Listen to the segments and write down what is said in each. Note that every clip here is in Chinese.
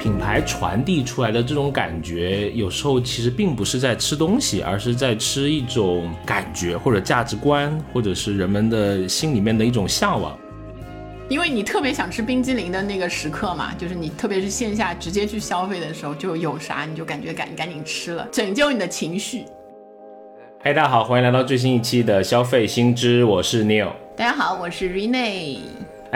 品牌传递出来的这种感觉，有时候其实并不是在吃东西，而是在吃一种感觉或者价值观，或者是人们的心里面的一种向往。因为你特别想吃冰激凌的那个时刻嘛，就是你特别是线下直接去消费的时候，就有啥你就感觉赶赶紧吃了，拯救你的情绪。嗨，大家好，欢迎来到最新一期的消费新知，我是 Neil。大家好，我是 Rene。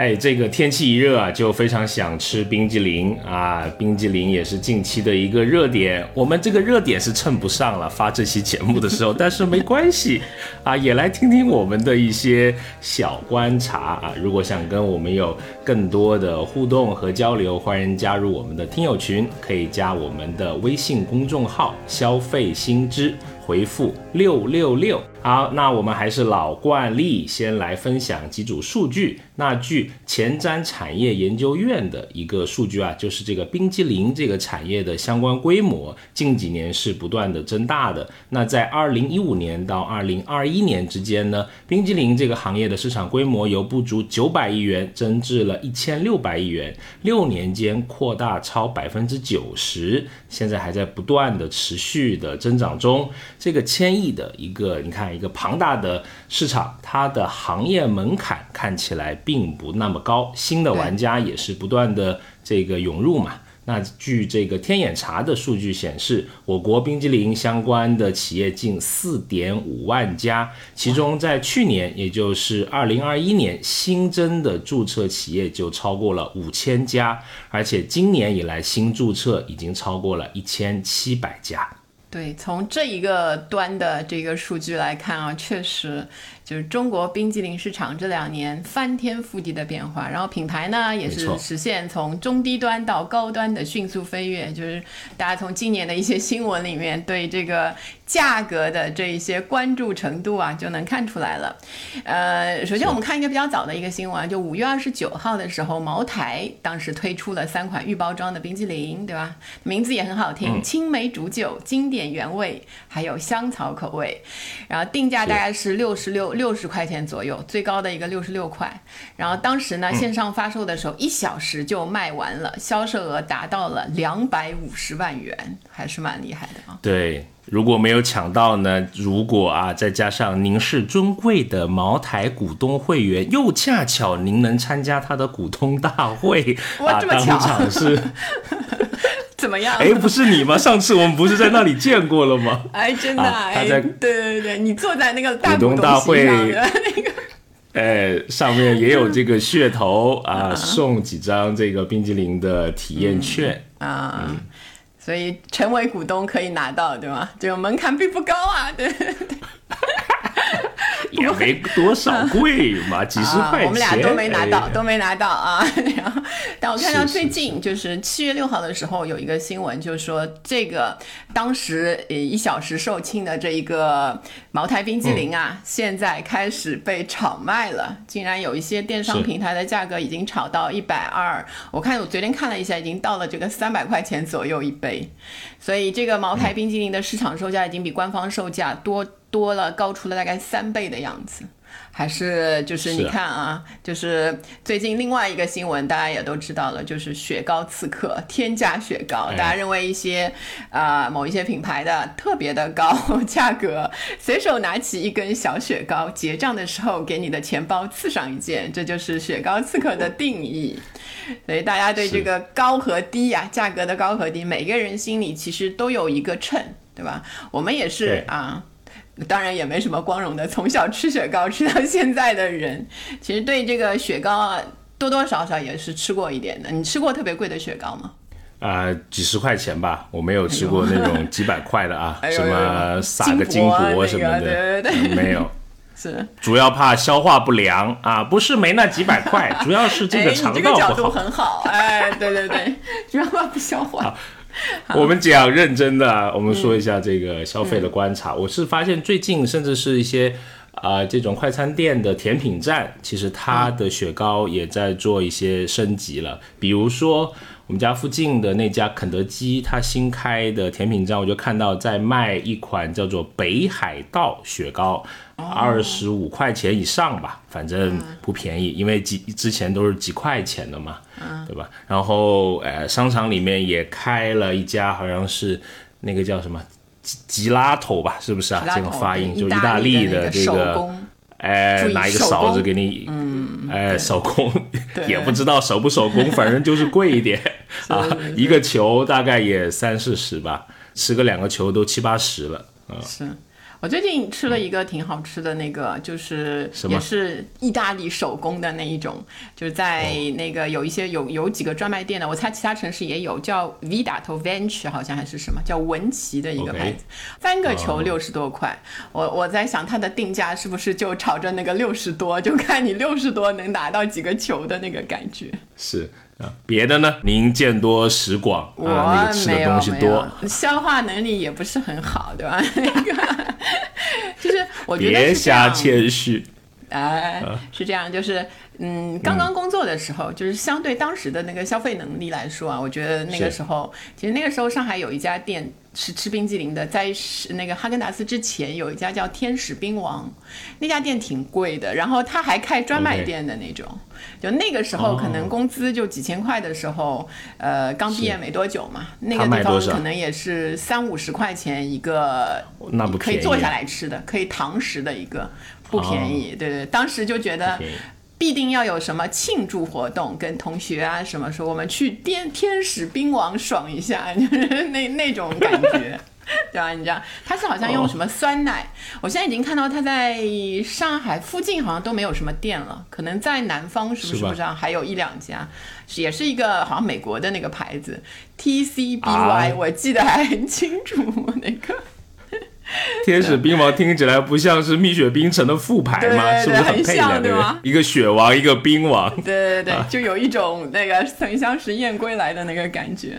哎，这个天气一热啊，就非常想吃冰激凌啊！冰激凌也是近期的一个热点。我们这个热点是蹭不上了，发这期节目的时候，但是没关系啊，也来听听我们的一些小观察啊。如果想跟我们有更多的互动和交流，欢迎加入我们的听友群，可以加我们的微信公众号“消费新知”。回复六六六，好，那我们还是老惯例，先来分享几组数据。那据前瞻产业研究院的一个数据啊，就是这个冰激凌这个产业的相关规模，近几年是不断的增大的。那在二零一五年到二零二一年之间呢，冰激凌这个行业的市场规模由不足九百亿元增至了一千六百亿元，六年间扩大超百分之九十，现在还在不断的持续的增长中。这个千亿的一个，你看一个庞大的市场，它的行业门槛看起来并不那么高，新的玩家也是不断的这个涌入嘛。那据这个天眼查的数据显示，我国冰激凌相关的企业近四点五万家，其中在去年，也就是二零二一年新增的注册企业就超过了五千家，而且今年以来新注册已经超过了一千七百家。对，从这一个端的这个数据来看啊，确实。就是中国冰激凌市场这两年翻天覆地的变化，然后品牌呢也是实现从中低端到高端的迅速飞跃。就是大家从今年的一些新闻里面对这个价格的这一些关注程度啊，就能看出来了。呃，首先我们看一个比较早的一个新闻，就五月二十九号的时候，茅台当时推出了三款预包装的冰激凌，对吧？名字也很好听，青梅煮酒、经典原味，还有香草口味，然后定价大概是六十六。六十块钱左右，最高的一个六十六块。然后当时呢，线上发售的时候，一小时就卖完了，销售额达到了两百五十万元，还是蛮厉害的啊。对，如果没有抢到呢，如果啊，再加上您是尊贵的茅台股东会员，又恰巧您能参加他的股东大会，啊，当场是。怎么样？哎，不是你吗？上次我们不是在那里见过了吗？哎，真的，他在对对对，你坐在那个股东大会那个，哎，上面也有这个噱头啊，送几张这个冰激凌的体验券啊，嗯所以成为股东可以拿到，对吗？这个门槛并不高啊，对。也没多少 贵嘛，几十块钱。我们俩都没拿到，都没拿到啊。然后，但我看到最近就是七月六号的时候有一个新闻，就是说这个当时呃一小时售罄的这一个茅台冰激凌啊，现在开始被炒卖了，竟然有一些电商平台的价格已经炒到一百二。我看我昨天看了一下，已经到了这个三百块钱左右一杯。所以这个茅台冰激凌的市场售价已经比官方售价多。多了，高出了大概三倍的样子，还是就是你看啊，就是最近另外一个新闻，大家也都知道了，就是雪糕刺客天价雪糕，大家认为一些啊某一些品牌的特别的高 价格，随手拿起一根小雪糕，结账的时候给你的钱包刺上一件，这就是雪糕刺客的定义。所以大家对这个高和低呀，价格的高和低，每个人心里其实都有一个秤，对吧？我们也是啊。当然也没什么光荣的，从小吃雪糕吃到现在的人，其实对这个雪糕啊，多多少少也是吃过一点的。你吃过特别贵的雪糕吗？啊，几十块钱吧，我没有吃过那种几百块的啊，什么撒个金箔什么的，没有，是主要怕消化不良啊，不是没那几百块，主要是这个肠道不好。角度很好，哎，对对对，主要怕不消化。我们讲认真的，我们说一下这个消费的观察。我是发现最近，甚至是一些啊、这种快餐店的甜品站，其实它的雪糕也在做一些升级了。比如说我们家附近的那家肯德基，它新开的甜品站，我就看到在卖一款叫做北海道雪糕，二十五块钱以上吧，反正不便宜，因为几之前都是几块钱的嘛，对吧？然后呃，商场里面也开了一家，好像是那个叫什么。吉吉拉头吧，是不是啊？这个发音就意大利的这个，哎拿一个勺子给你，嗯，哎，手工 也不知道手不手工，反正就是贵一点啊，一个球大概也三四十吧，吃个两个球都七八十了，嗯，是我最近吃了一个挺好吃的那个，就是也是意大利手工的那一种，就是在那个有一些有有几个专卖店的，我猜其他城市也有，叫 Vida to Venture 好像还是什么，叫文奇的一个牌子，三个球哦。六十多块，我我在想它的定价是不是就朝着那个六十多，就看你六十多能拿到几个球的那个感觉。是啊，别的呢？您见多识广啊，那个吃的东西多，消化能力也不是很好，对吧？那 个就是我觉得别是这样。瞎谦虚，哎，啊。是这样，就是嗯，刚刚工作的时候，就是相对当时的那个消费能力来说啊，我觉得那个时候，其实那个时候上海有一家店是吃冰激凌的，在是那个哈根达斯之前有一家叫天使冰王，那家店挺贵的，然后他还开专卖店的那种。就那个时候，哦可能工资就几千块的时候，呃，刚毕业没多久嘛，那个地方可能也是三五十块钱一个，那不可以坐下来吃的，可以堂食的一个，不便宜。对对，当时就觉得必定要有什么庆祝活动，跟同学啊什么说我们去天天使冰王爽一下，就是那那种感觉。对吧？你知道，他是好像用什么酸奶？我现在已经看到他在上海附近好像都没有什么店了，可能在南方是不是不知道？还有一两家，也是一个好像美国的那个牌子 TCBY，、啊我记得还很清楚那个。天使冰王听起来不像是蜜雪冰城的副牌吗？对对是不是很配的？像对吗一个雪王，一个冰王。对对对，啊就有一种那个曾相识燕归来的那个感觉。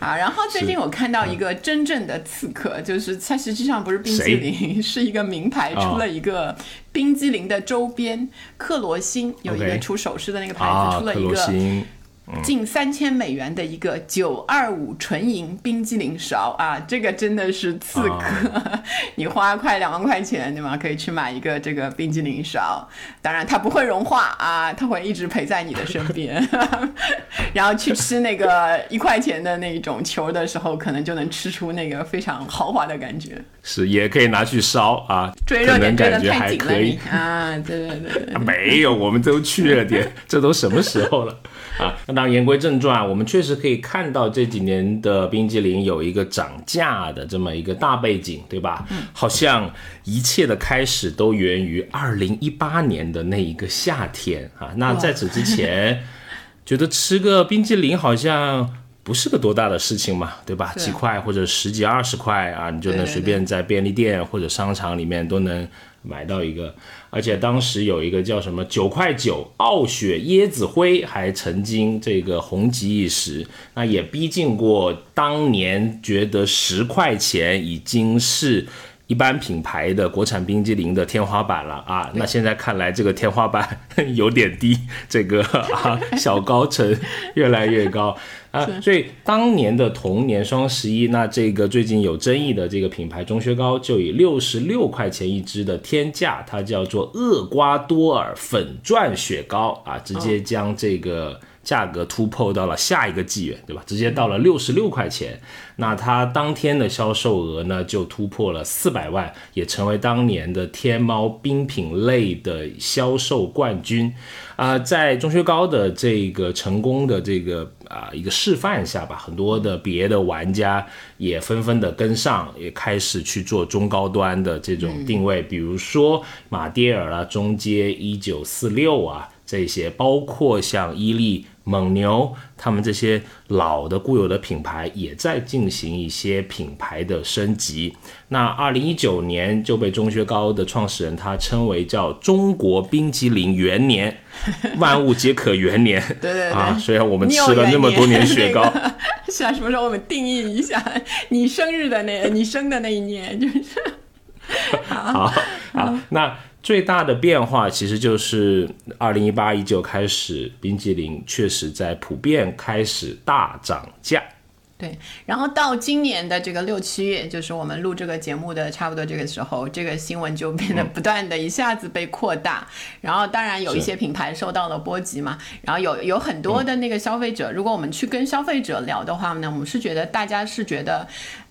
啊，然后最近我看到一个真正的刺客，就是它实际上不是冰激凌，是一个名牌哦出了一个冰激凌的周边，克罗心有一个出首饰的那个牌啊，子出了一个心，近三千美元的一个九二五纯银冰激凌勺啊，这个真的是刺客！啊 你花快两万块钱对吗？可以去买一个这个冰激凌勺，当然它不会融化啊，它会一直陪在你的身边。然后去吃那个一块钱的那种球的时候，可能就能吃出那个非常豪华的感觉。是也可以拿去烧啊，追热点追的太紧了可以你。啊！对对对对啊 没有，我们都去热点，这都什么时候了啊？那当然，言归正传，我们确实可以看到这几年的冰激凌有一个涨价的这么一个大背景，对吧？好像一切的开始都源于二零一八年的那一个夏天啊。那在此之前，觉得吃个冰激凌好像。不是个多大的事情嘛，对吧？是几块或者十几二十块啊，你就能随便在便利店或者商场里面都能买到一个。而且当时有一个叫什么九块九傲雪椰子灰，还曾经这个红极一时，那也逼近过当年觉得十块钱已经是。一般品牌的国产冰激凌的天花板了啊，那现在看来这个天花板 有点低，这个啊小高层越来越高。啊，所以当年的同年双十一，那这个最近有争议的这个品牌钟薛高就以六十六块钱一支的天价，它叫做厄瓜多尔粉钻雪糕啊，直接将这个。价格突破到了下一个纪元，对吧？直接到了六十六块钱，那它当天的销售额呢就突破了四百万，也成为当年的天猫冰品类的销售冠军。啊、在钟薛高的这个成功的这个啊、一个示范下吧，很多的别的玩家也纷纷的跟上，也开始去做中高端的这种定位，比如说马迭尔啊、中街一九四六啊。这些包括像伊利、蒙牛，他们这些老的固有的品牌也在进行一些品牌的升级。那二零一九年就被钟薛高的创始人他称为叫中国冰淇淋元年，万物皆可元年。对对对。啊，虽然我们吃了那么多年 年雪糕，是啊，什么时候我们定义一下你生日的那，你生的那一年，就是。好啊，那最大的变化其实就是二零一八一九开始，冰激凌确实在普遍开始大涨价。对，然后到今年的这个六七月，就是我们录这个节目的差不多这个时候，这个新闻就变得不断的一下子被扩大。然后当然有一些品牌受到了波及嘛，然后有有很多的那个消费者，如果我们去跟消费者聊的话呢，我们是觉得大家是觉得。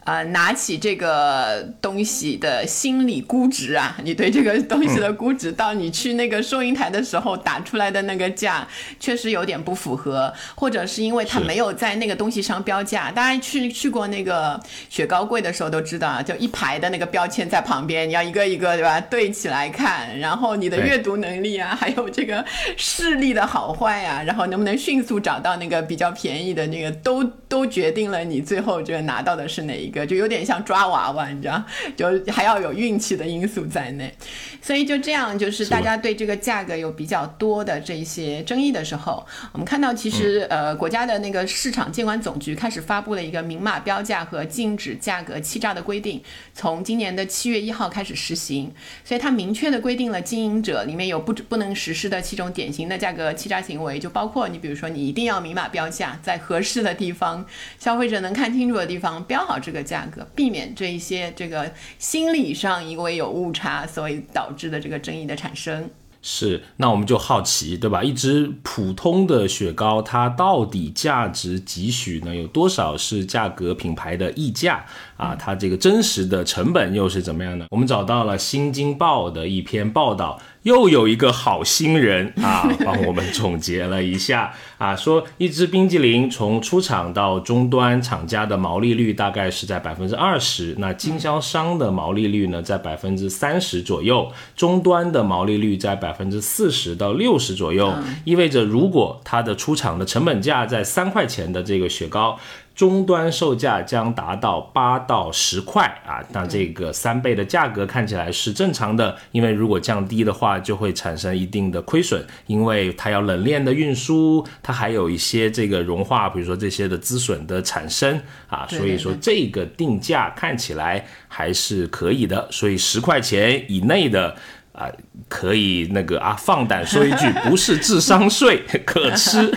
呃，拿起这个东西的心理估值啊，你对这个东西的估值，到你去那个收银台的时候打出来的那个价，确实有点不符合，或者是因为它没有在那个东西上标价。大家去去过那个雪糕柜的时候都知道啊，就一排的那个标签在旁边，你要一个一个对吧对起来看，然后你的阅读能力啊，还有这个视力的好坏啊，然后能不能迅速找到那个比较便宜的那个，都都决定了你最后这个拿到的是哪一个。就有点像抓娃娃，你知道，就还要有运气的因素在内，所以就这样，就是大家对这个价格有比较多的这些争议的时候，我们看到其实呃国家的那个市场监管总局开始发布了一个明码标价和禁止价格欺诈的规定，从今年的七月一号开始实行，所以它明确的规定了经营者里面有不不能实施的七种典型的价格欺诈行为，就包括你比如说你一定要明码标价，在合适的地方，消费者能看清楚的地方标好这个。价格，避免这一些这个心理上因为有误差，所以导致的这个争议的产生。是，那我们就好奇，对吧？一只普通的雪糕，它到底价值几许呢？有多少是价格品牌的溢价啊？它这个真实的成本又是怎么样呢？我们找到了《新京报》的一篇报道。又有一个好心人啊，帮我们总结了一下啊，说一支冰激凌从出厂到终端，厂家的毛利率大概是在百分之二十，那经销商的毛利率呢在百分之三十左右，终端的毛利率在百分之四十到六十左右，意味着如果它的出厂的成本价在三块钱的这个雪糕。终端售价将达到八到十块啊，那这个三倍的价格看起来是正常的，因为如果降低的话，就会产生一定的亏损，因为它要冷链的运输，它还有一些这个融化，比如说这些的资损的产生啊，所以说这个定价看起来还是可以的，所以十块钱以内的。啊，可以那个啊，放胆说一句，不是智商税，可吃。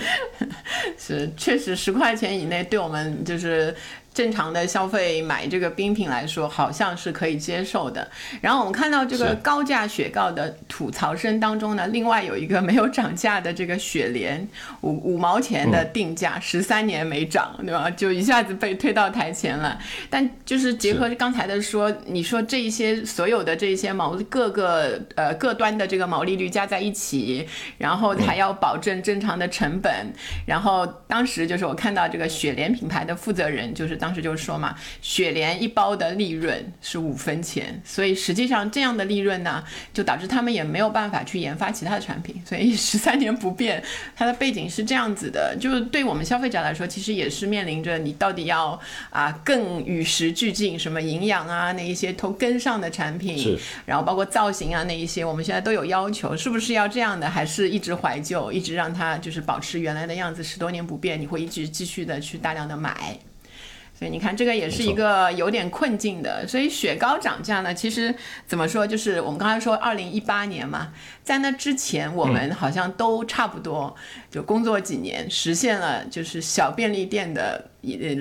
是，确实十块钱以内，对我们就是。正常的消费买这个冰品来说，好像是可以接受的。然后我们看到这个高价雪糕的吐槽声当中呢，另外有一个没有涨价的这个雪莲，五五毛钱的定价，十三年没涨，对吧？就一下子被推到台前了。但就是结合刚才的说，你说这一些所有的这些毛各个呃各端的这个毛利率加在一起，然后还要保证正常的成本。然后当时就是我看到这个雪莲品牌的负责人就是。当时就说嘛，雪莲一包的利润是五分钱，所以实际上这样的利润呢，就导致他们也没有办法去研发其他的产品。所以十三年不变，它的背景是这样子的，就是对我们消费者来说，其实也是面临着你到底要啊更与时俱进，什么营养啊那一些都跟上的产品，然后包括造型啊那一些，我们现在都有要求，是不是要这样的，还是一直怀旧，一直让它就是保持原来的样子，十多年不变，你会一直继续的去大量的买。对，你看这个也是一个有点困境的，所以雪糕涨价呢，其实怎么说，就是我们刚才说二零一八年嘛，在那之前我们好像都差不多，就工作几年实现了，就是小便利店的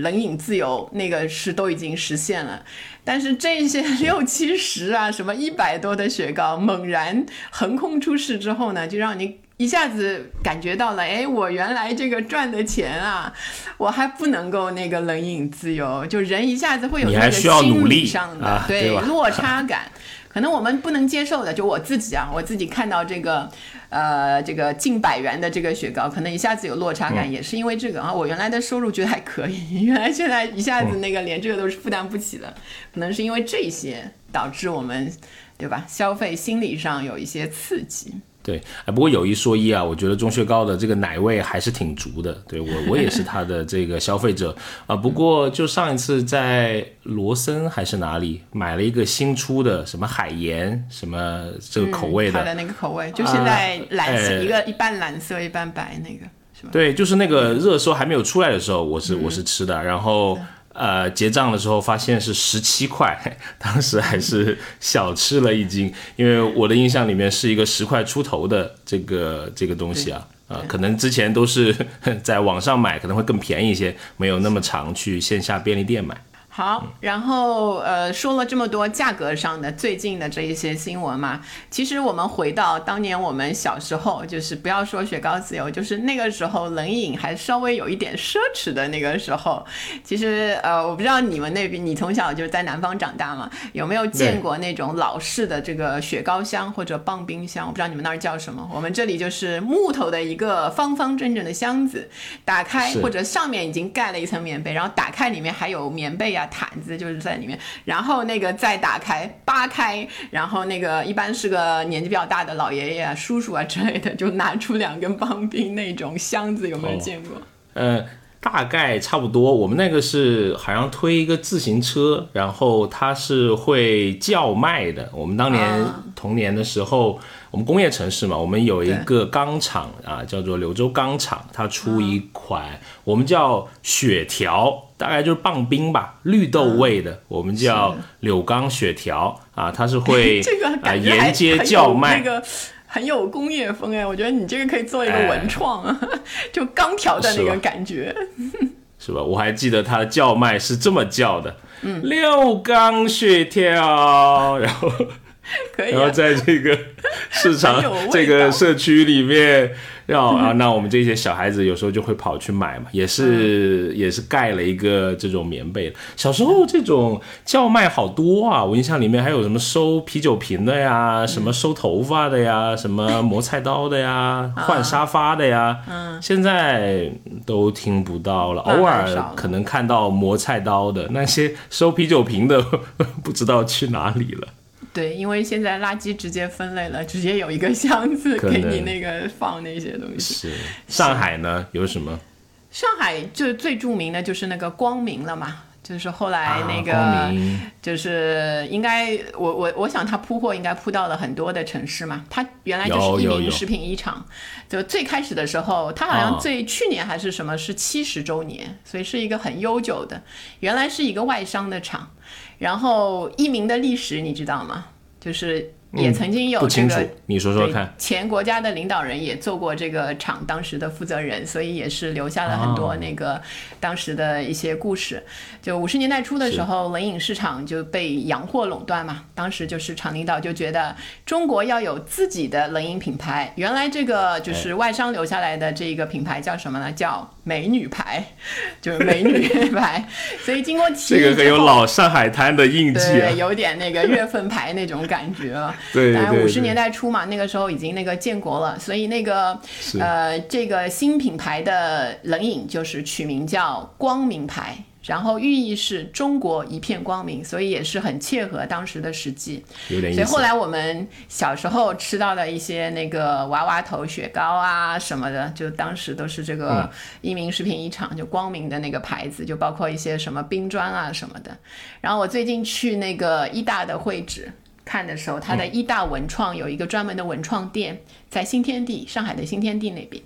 冷饮自由，那个是都已经实现了，但是这些六七十啊，什么一百多的雪糕猛然横空出世之后呢，就让你。一下子感觉到了，哎，我原来这个赚的钱啊，我还不能够那个冷饮自由，就人一下子会有那个心理上的对落差感，可能我们不能接受的，就我自己啊，我自己看到这个，呃，这个近百元的这个雪糕，可能一下子有落差感，也是因为这个啊，我原来的收入觉得还可以，原来现在一下子那个连这个都是负担不起的，可能是因为这些导致我们，对吧？消费心理上有一些刺激。对，哎，不过有一说一啊，我觉得钟薛高的这个奶味还是挺足的。对我，我也是他的这个消费者啊。不过就上一次在罗森还是哪里买了一个新出的什么海盐什么这个口味的，它的那个口味，就现在蓝色一个一半蓝色一半白那个，是吧？对，就是那个热搜还没有出来的时候，我是我是吃的，然后。呃，结账的时候发现是十七块，当时还是小吃了一惊，因为我的印象里面是一个十块出头的这个这个东西啊，啊，可能之前都是 在网上买，可能会更便宜一些，没有那么常去线下便利店买。好，然后呃说了这么多价格上的最近的这一些新闻嘛，其实我们回到当年我们小时候，就是不要说雪糕自由，就是那个时候冷饮还稍微有一点奢侈的那个时候。其实呃，我不知道你们那边，你从小就是在南方长大嘛，有没有见过那种老式的这个雪糕箱或者棒冰箱？我不知道你们那儿叫什么，我们这里就是木头的一个方方正正的箱子，打开或者上面已经盖了一层棉被，然后打开里面还有棉被呀。毯子就是在里面，然后那个再打开扒开，然后那个一般是个年纪比较大的老爷爷啊、叔叔啊之类的，就拿出两根棒冰那种箱子，有没有见过？呃，大概差不多。我们那个是好像推一个自行车，然后它是会叫卖的。我们当年童年的时候。我们工业城市嘛，我们有一个钢厂啊，叫做柳州钢厂，它出一款我们叫雪条，大概就是棒冰吧，绿豆味的，我们叫柳钢雪条啊，它是会这个啊沿街叫卖，那个很有工业风哎，我觉得你这个可以做一个文创啊，就钢条的那个感觉，是吧？我还记得它的叫卖是这么叫的，嗯，六钢雪条，然后。然后在这个市场、这个社区里面，要啊，那我们这些小孩子有时候就会跑去买嘛，也是也是盖了一个这种棉被。小时候这种叫卖好多啊，我印象里面还有什么收啤酒瓶的呀，什么收头发的呀，什么磨菜刀的呀，换沙发的呀。嗯，现在都听不到了，偶尔可能看到磨菜刀的，那些收啤酒瓶的 不知道去哪里了。对，因为现在垃圾直接分类了，直接有一个箱子给你那个放那些东西。是上海呢？有什么？上海就最著名的就是那个光明了嘛，就是后来那个，就是应该我我我想他铺货应该铺到了很多的城市嘛。他原来就是一名食品一厂，就最开始的时候，他好像最去年还是什么是七十周年，所以是一个很悠久的，原来是一个外商的厂。然后一鸣的历史你知道吗？就是也曾经有这个，你说说看。前国家的领导人也做过这个厂当时的负责人，所以也是留下了很多那个当时的一些故事。就五十年代初的时候，冷饮市场就被洋货垄断嘛。当时就是厂领导就觉得中国要有自己的冷饮品牌。原来这个就是外商留下来的这个品牌叫什么呢？叫。美女牌，就是美女牌，所以经过这个很有老上海滩的印记，对，有点那个月份牌那种感觉了。对。五十年代初嘛，那个时候已经那个建国了，所以那个呃，这个新品牌的冷饮就是取名叫光明牌。然后寓意是中国一片光明，所以也是很切合当时的实际。有点意思。所以后来我们小时候吃到的一些那个娃娃头雪糕啊什么的，就当时都是这个一鸣食品一厂就光明的那个牌子，就包括一些什么冰砖啊什么的。然后我最近去那个一大的会址看的时候，它的一大文创有一个专门的文创店，在新天地，上海的新天地那边。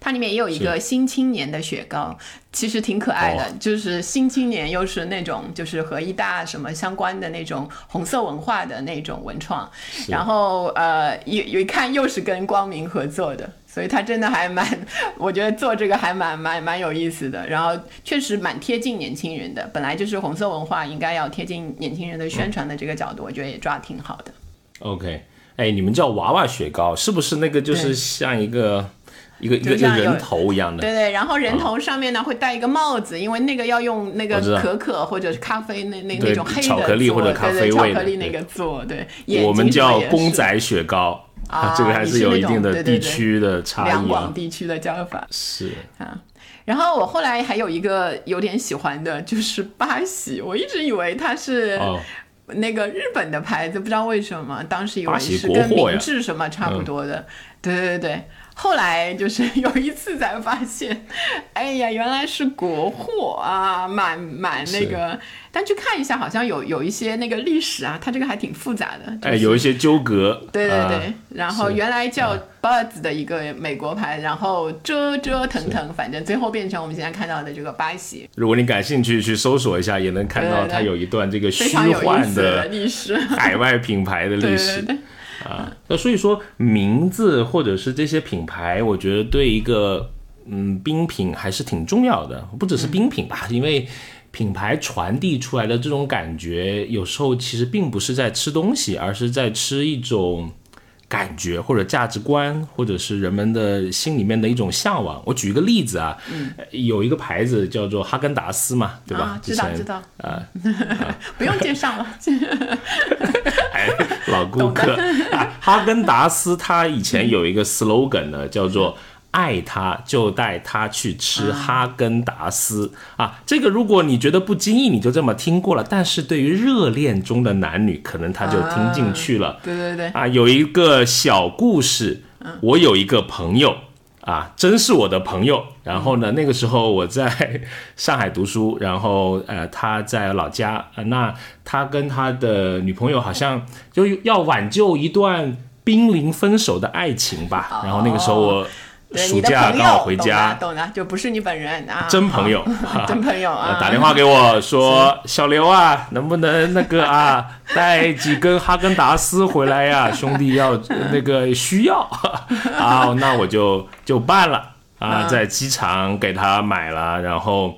它里面也有一个新青年的雪糕，其实挺可爱的。就是新青年又是那种就是和一大什么相关的那种红色文化的那种文创，然后呃有有一看又是跟光明合作的，所以它真的还蛮，我觉得做这个还蛮蛮蛮有意思的。然后确实蛮贴近年轻人的，本来就是红色文化应该要贴近年轻人的宣传的这个角度，我觉得也抓挺好的。OK，哎，你们叫娃娃雪糕是不是那个就是像一个？一个一个人头一样的，对对，然后人头上面呢会戴一个帽子，因为那个要用那个可可或者是咖啡那那那种黑的巧克力或者咖啡味巧克力那个做，对，我们叫公仔雪糕啊，这个还是有一定的地区的差异，两广地区的叫法。是。啊。然后我后来还有一个有点喜欢的就是巴西，我一直以为它是那个日本的牌子，不知道为什么当时以为是跟明治什么差不多的，对对对。后来就是 有一次才发现，哎呀，原来是国货啊，蛮蛮那个。但去看一下，好像有有一些那个历史啊，它这个还挺复杂的。哎，有一些纠葛。对对对。然后原来叫 Birds 的一个美国牌，然后折折腾腾，反正最后变成我们现在看到的这个巴西。如果你感兴趣，去搜索一下，也能看到它有一段这个虚幻的历史，海外品牌的历史。啊，那所以说名字或者是这些品牌，我觉得对一个嗯冰品还是挺重要的，不只是冰品吧，因为。品牌传递出来的这种感觉，有时候其实并不是在吃东西，而是在吃一种感觉或者价值观，或者是人们的心里面的一种向往。我举一个例子啊，有一个牌子叫做哈根达斯嘛，对吧？知道知道啊，不用介绍了。哎，老顾客，哈根达斯它以前有一个 slogan 呢，叫做。爱他就带他去吃哈根达斯啊！这个如果你觉得不经意，你就这么听过了。但是对于热恋中的男女，可能他就听进去了。对对对啊，有一个小故事。我有一个朋友啊，真是我的朋友。然后呢，那个时候我在上海读书，然后呃，他在老家。那他跟他的女朋友好像就要挽救一段濒临分手的爱情吧。然后那个时候我。暑假刚好回家，懂的，就不是你本人啊，真朋友，真朋友啊，打电话给我说，小刘啊，能不能那个啊，带几根哈根达斯回来呀？兄弟要那个需要。啊，那我就就办了啊，在机场给他买了，然后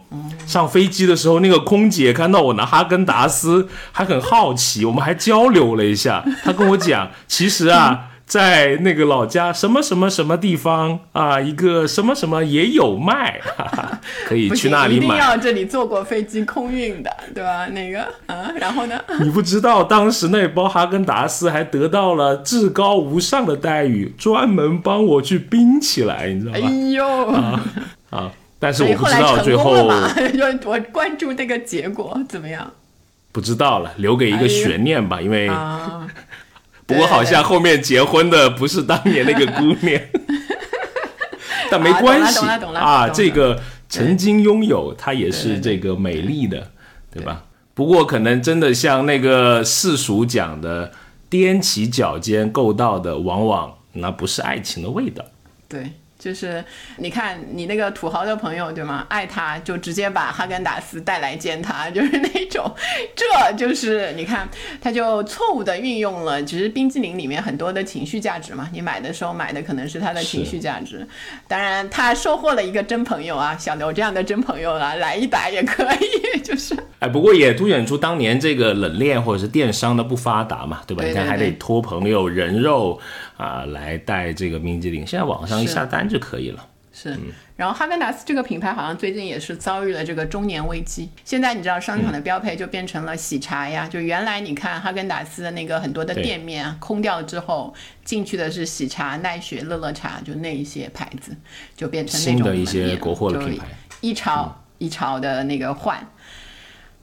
上飞机的时候，那个空姐看到我拿哈根达斯，还很好奇，我们还交流了一下，他跟我讲，其实啊。在那个老家什么什么什么地方啊，一个什么什么也有卖，可以去那里买。一定要这里坐过飞机空运的，对吧？那个啊，然后呢？你不知道，当时那包哈根达斯还得到了至高无上的待遇，专门帮我去冰起来，你知道吗？哎呦啊啊！但是我不知道最后，我关注这个结果怎么样？不知道了，留给一个悬念吧，因为。不过好像后面结婚的不是当年那个姑娘，但没关系啊。这个曾经拥有，她也是这个美丽的，对吧？不过可能真的像那个世俗讲的，踮起脚尖够到的，往往那不是爱情的味道。对。就是你看你那个土豪的朋友对吗？爱他就直接把哈根达斯带来见他，就是那种，这就是你看他就错误的运用了，其实冰激凌里面很多的情绪价值嘛。你买的时候买的可能是他的情绪价值，当然他收获了一个真朋友啊，小刘这样的真朋友啊，来一打也可以，就是。哎，不过也凸显出当年这个冷链或者是电商的不发达嘛，对吧？你看还得托朋友人肉。啊，来带这个冰激凌，现在网上一下单就可以了。是，然后哈根达斯这个品牌好像最近也是遭遇了这个中年危机。现在你知道商场的标配就变成了喜茶呀，就原来你看哈根达斯的那个很多的店面啊，空掉之后，进去的是喜茶、奈雪、乐乐茶，就那一些牌子，就变成那种的一些国货的品牌，一潮一潮的那个换。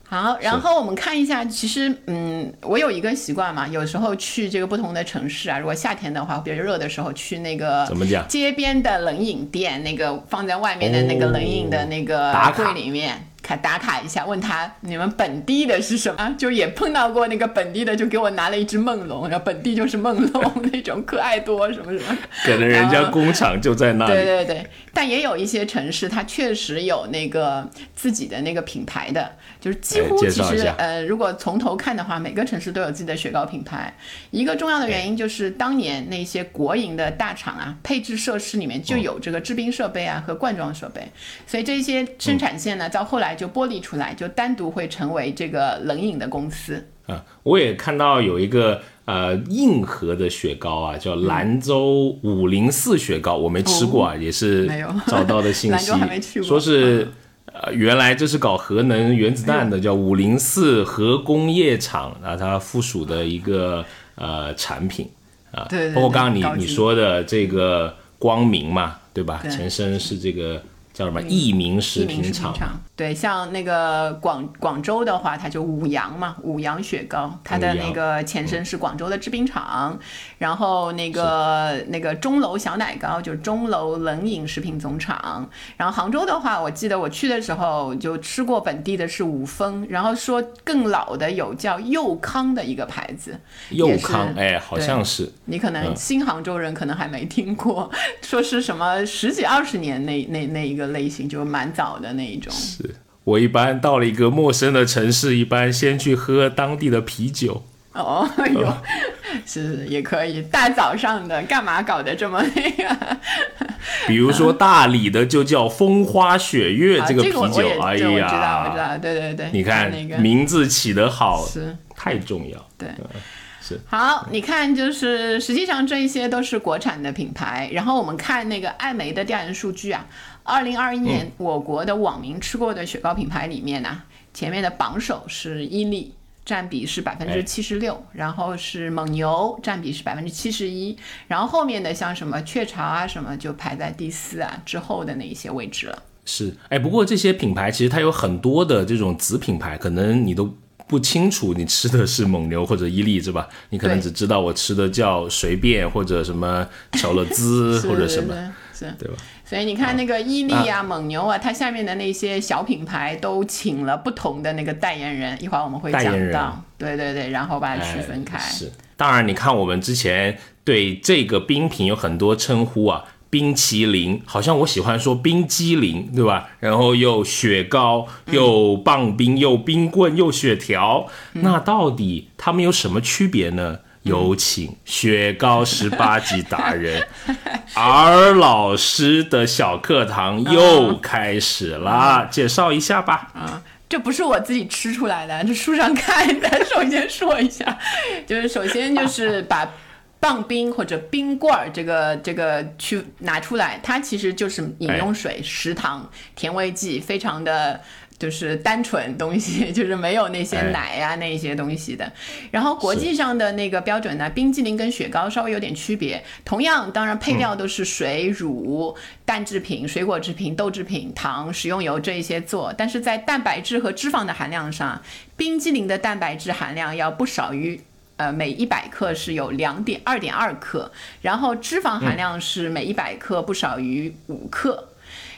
好，然后我们看一下，其实，嗯，我有一个习惯嘛，有时候去这个不同的城市啊，如果夏天的话，比较热的时候，去那个怎么讲街边的冷饮店，那个放在外面的那个冷饮的那个柜里面。卡打卡一下，问他你们本地的是什么？就也碰到过那个本地的，就给我拿了一只梦龙，然后本地就是梦龙那种可爱多什么什么。可能人家工厂就在那里。对对对，但也有一些城市，它确实有那个自己的那个品牌的，就是几乎其实呃，如果从头看的话，每个城市都有自己的雪糕品牌。一个重要的原因就是当年那些国营的大厂啊，配置设施里面就有这个制冰设备啊和灌装设备，所以这些生产线呢，到后来。就剥离出来，就单独会成为这个冷饮的公司啊。我也看到有一个呃硬核的雪糕啊，叫兰州五零四雪糕，我没吃过啊，也是找到的信息，说是呃原来这是搞核能原子弹的，叫五零四核工业厂啊，它附属的一个呃产品啊。对，包括刚刚你你说的这个光明嘛，对吧？前身是这个。叫什么益民食品。厂。对，像那个广广州的话，它就五羊嘛，五羊雪糕，它的那个前身是广州的制冰厂。然后那个那个钟楼小奶糕就是钟楼冷饮食品总厂。然后杭州的话，我记得我去的时候就吃过本地的是五丰，然后说更老的有叫佑康的一个牌子，佑康，哎，好像是你可能新杭州人可能还没听过，说是什么十几二十年那那那一个类型，就蛮早的那一种。是我一般到了一个陌生的城市，一般先去喝当地的啤酒。哦，有是也可以，大早上的干嘛搞得这么那个？比如说大理的就叫风花雪月啊，这个啤酒，哎也这我知道我知，道，对对对，你看那个名字起得好，是。太重要。对，是好，你看，就是实际上这一些都是国产的品牌。然后我们看那个艾媒的调研数据啊，二零二一年我国的网民吃过的雪糕品牌里面呢、前面的榜首是伊利。占比是百分之七十六，然后是蒙牛占比是百分之七十一，然后后面的像什么雀巢啊什么就排在第四啊之后的那一些位置了。是，哎，不过这些品牌其实它有很多的这种子品牌，可能你都不清楚你吃的是蒙牛或者伊利，是吧？你可能只知道我吃的叫随便或者什么巧乐兹 或者什么，对吧？所以你看那个伊利啊、蒙牛啊，它下面的那些小品牌都请了不同的那个代言人，一会儿我们会讲到。对对对，然后把它区分开。哎是，当然，你看我们之前对这个冰品有很多称呼啊，冰淇淋，好像我喜欢说冰激凌，对吧？然后又雪糕，又棒冰，又冰棍，又雪条，那到底它们有什么区别呢？有请雪糕十八级达人 R 老师的小课堂又开始啦，介绍一下吧。啊，这不是我自己吃出来的，这书上看的。首先说一下，就是首先就是把棒冰或者冰棍儿这个这个去拿出来，它其实就是饮用水、食糖、甜味剂，非常的。就是单纯东西，就是没有那些哎奶呀、那些东西的。然后国际上的那个标准呢，冰激凌跟雪糕稍微有点区别。同样，当然配料都是水、乳、蛋制品、水果制品、豆制品、糖、食用油这一些做，但是在蛋白质和脂肪的含量上，冰激凌的蛋白质含量要不少于。呃，每一百克是有两点二点二克，然后脂肪含量是每一百克不少于五克。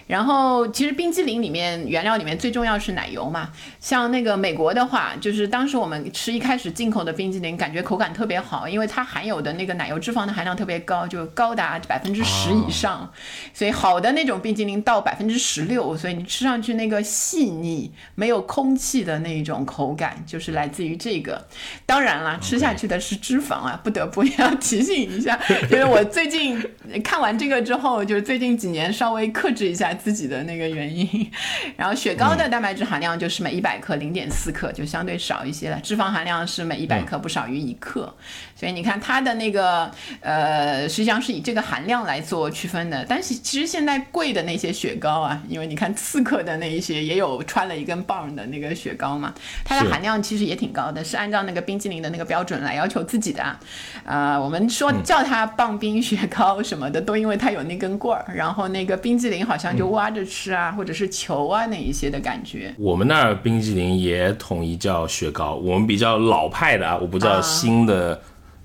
然后其实冰激凌里面原料里面最重要是奶油嘛，像那个美国的话，就是当时我们吃一开始进口的冰激凌，感觉口感特别好，因为它含有的那个奶油脂肪的含量特别高，就高达百分之十以上，所以好的那种冰激凌到百分之十六，所以你吃上去那个细腻、没有空气的那种口感，就是来自于这个。当然了，吃下去的是脂肪啊，不得不要提醒一下，因为我最近看完这个之后，就是最近几年稍微克制一下自己的那个原因。然后雪糕的蛋白质含量就是每一百克零点四克，就相对少一些了。脂肪含量是每一百克不少于一克，所以你看它的那个呃，实际上是以这个含量来做区分的。但是其实现在贵的那些雪糕啊，因为你看刺客的那一些也有穿了一根棒的那个雪糕嘛，它的含量其实也挺高的，是按照那个冰激凌的那个标准来要求自己的啊。呃，我们说叫它棒冰雪糕什么的，都因为它有那根棍儿，然后那个冰激凌好像就挖着吃啊，或者是球啊那一些的感觉。我们那儿冰激凌也统一叫雪糕，我们比较老派的啊，我不知道啊新的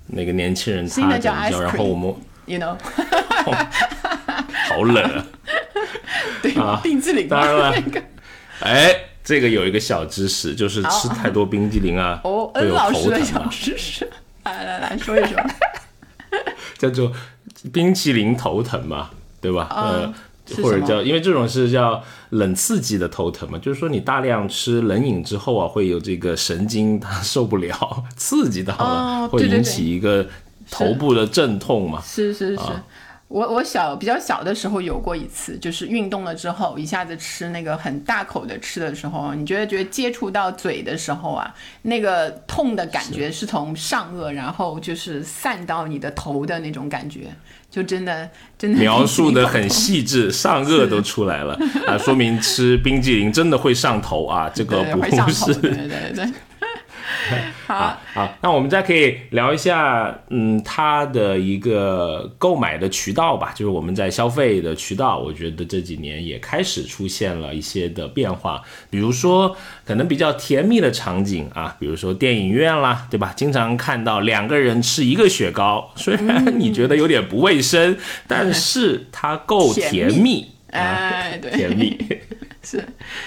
那个年轻人他怎么 ice 叫，然后我们 You know，好冷啊。对，冰激凌当然了那个 哎，这个有一个小知识，就是吃太多冰激凌啊，哦有头老师的小，知识，来来来说一说。叫做冰淇淋头疼嘛，对吧？啊呃，或者叫，因为这种是叫冷刺激的头疼嘛，就是说你大量吃冷饮之后啊，会有这个神经它受不了，刺激到了，会引哦对对对。起一个头部的阵痛嘛。是是是，啊我我小比较小的时候有过一次，就是运动了之后一下子吃那个很大口的吃的时候，你觉得觉得接触到嘴的时候啊，那个痛的感觉是。从上颚，然后就是散到你的头的那种感觉，就真的真的描述的很细致，上颚都出来了。啊，说明吃冰激凌真的会上头啊，这个，不是对对对。好，好，那我们再可以聊一下，嗯，它的一个购买的渠道吧，就是我们在消费的渠道，我觉得这几年也开始出现了一些的变化，比如说可能比较甜蜜的场景啊，比如说电影院啦，对吧？经常看到两个人吃一个雪糕，虽然你觉得有点不卫生，但是它够甜蜜，哎，对，甜蜜 是。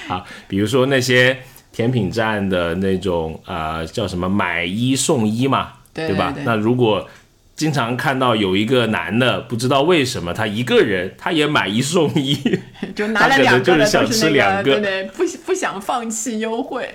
好，比如说那些。甜品站的那种啊，叫什么买一送一嘛，对吧？那如果经常看到有一个男的，不知道为什么他一个人他也买一送一，就拿了两个的都是那个，对对，不不想放弃优惠，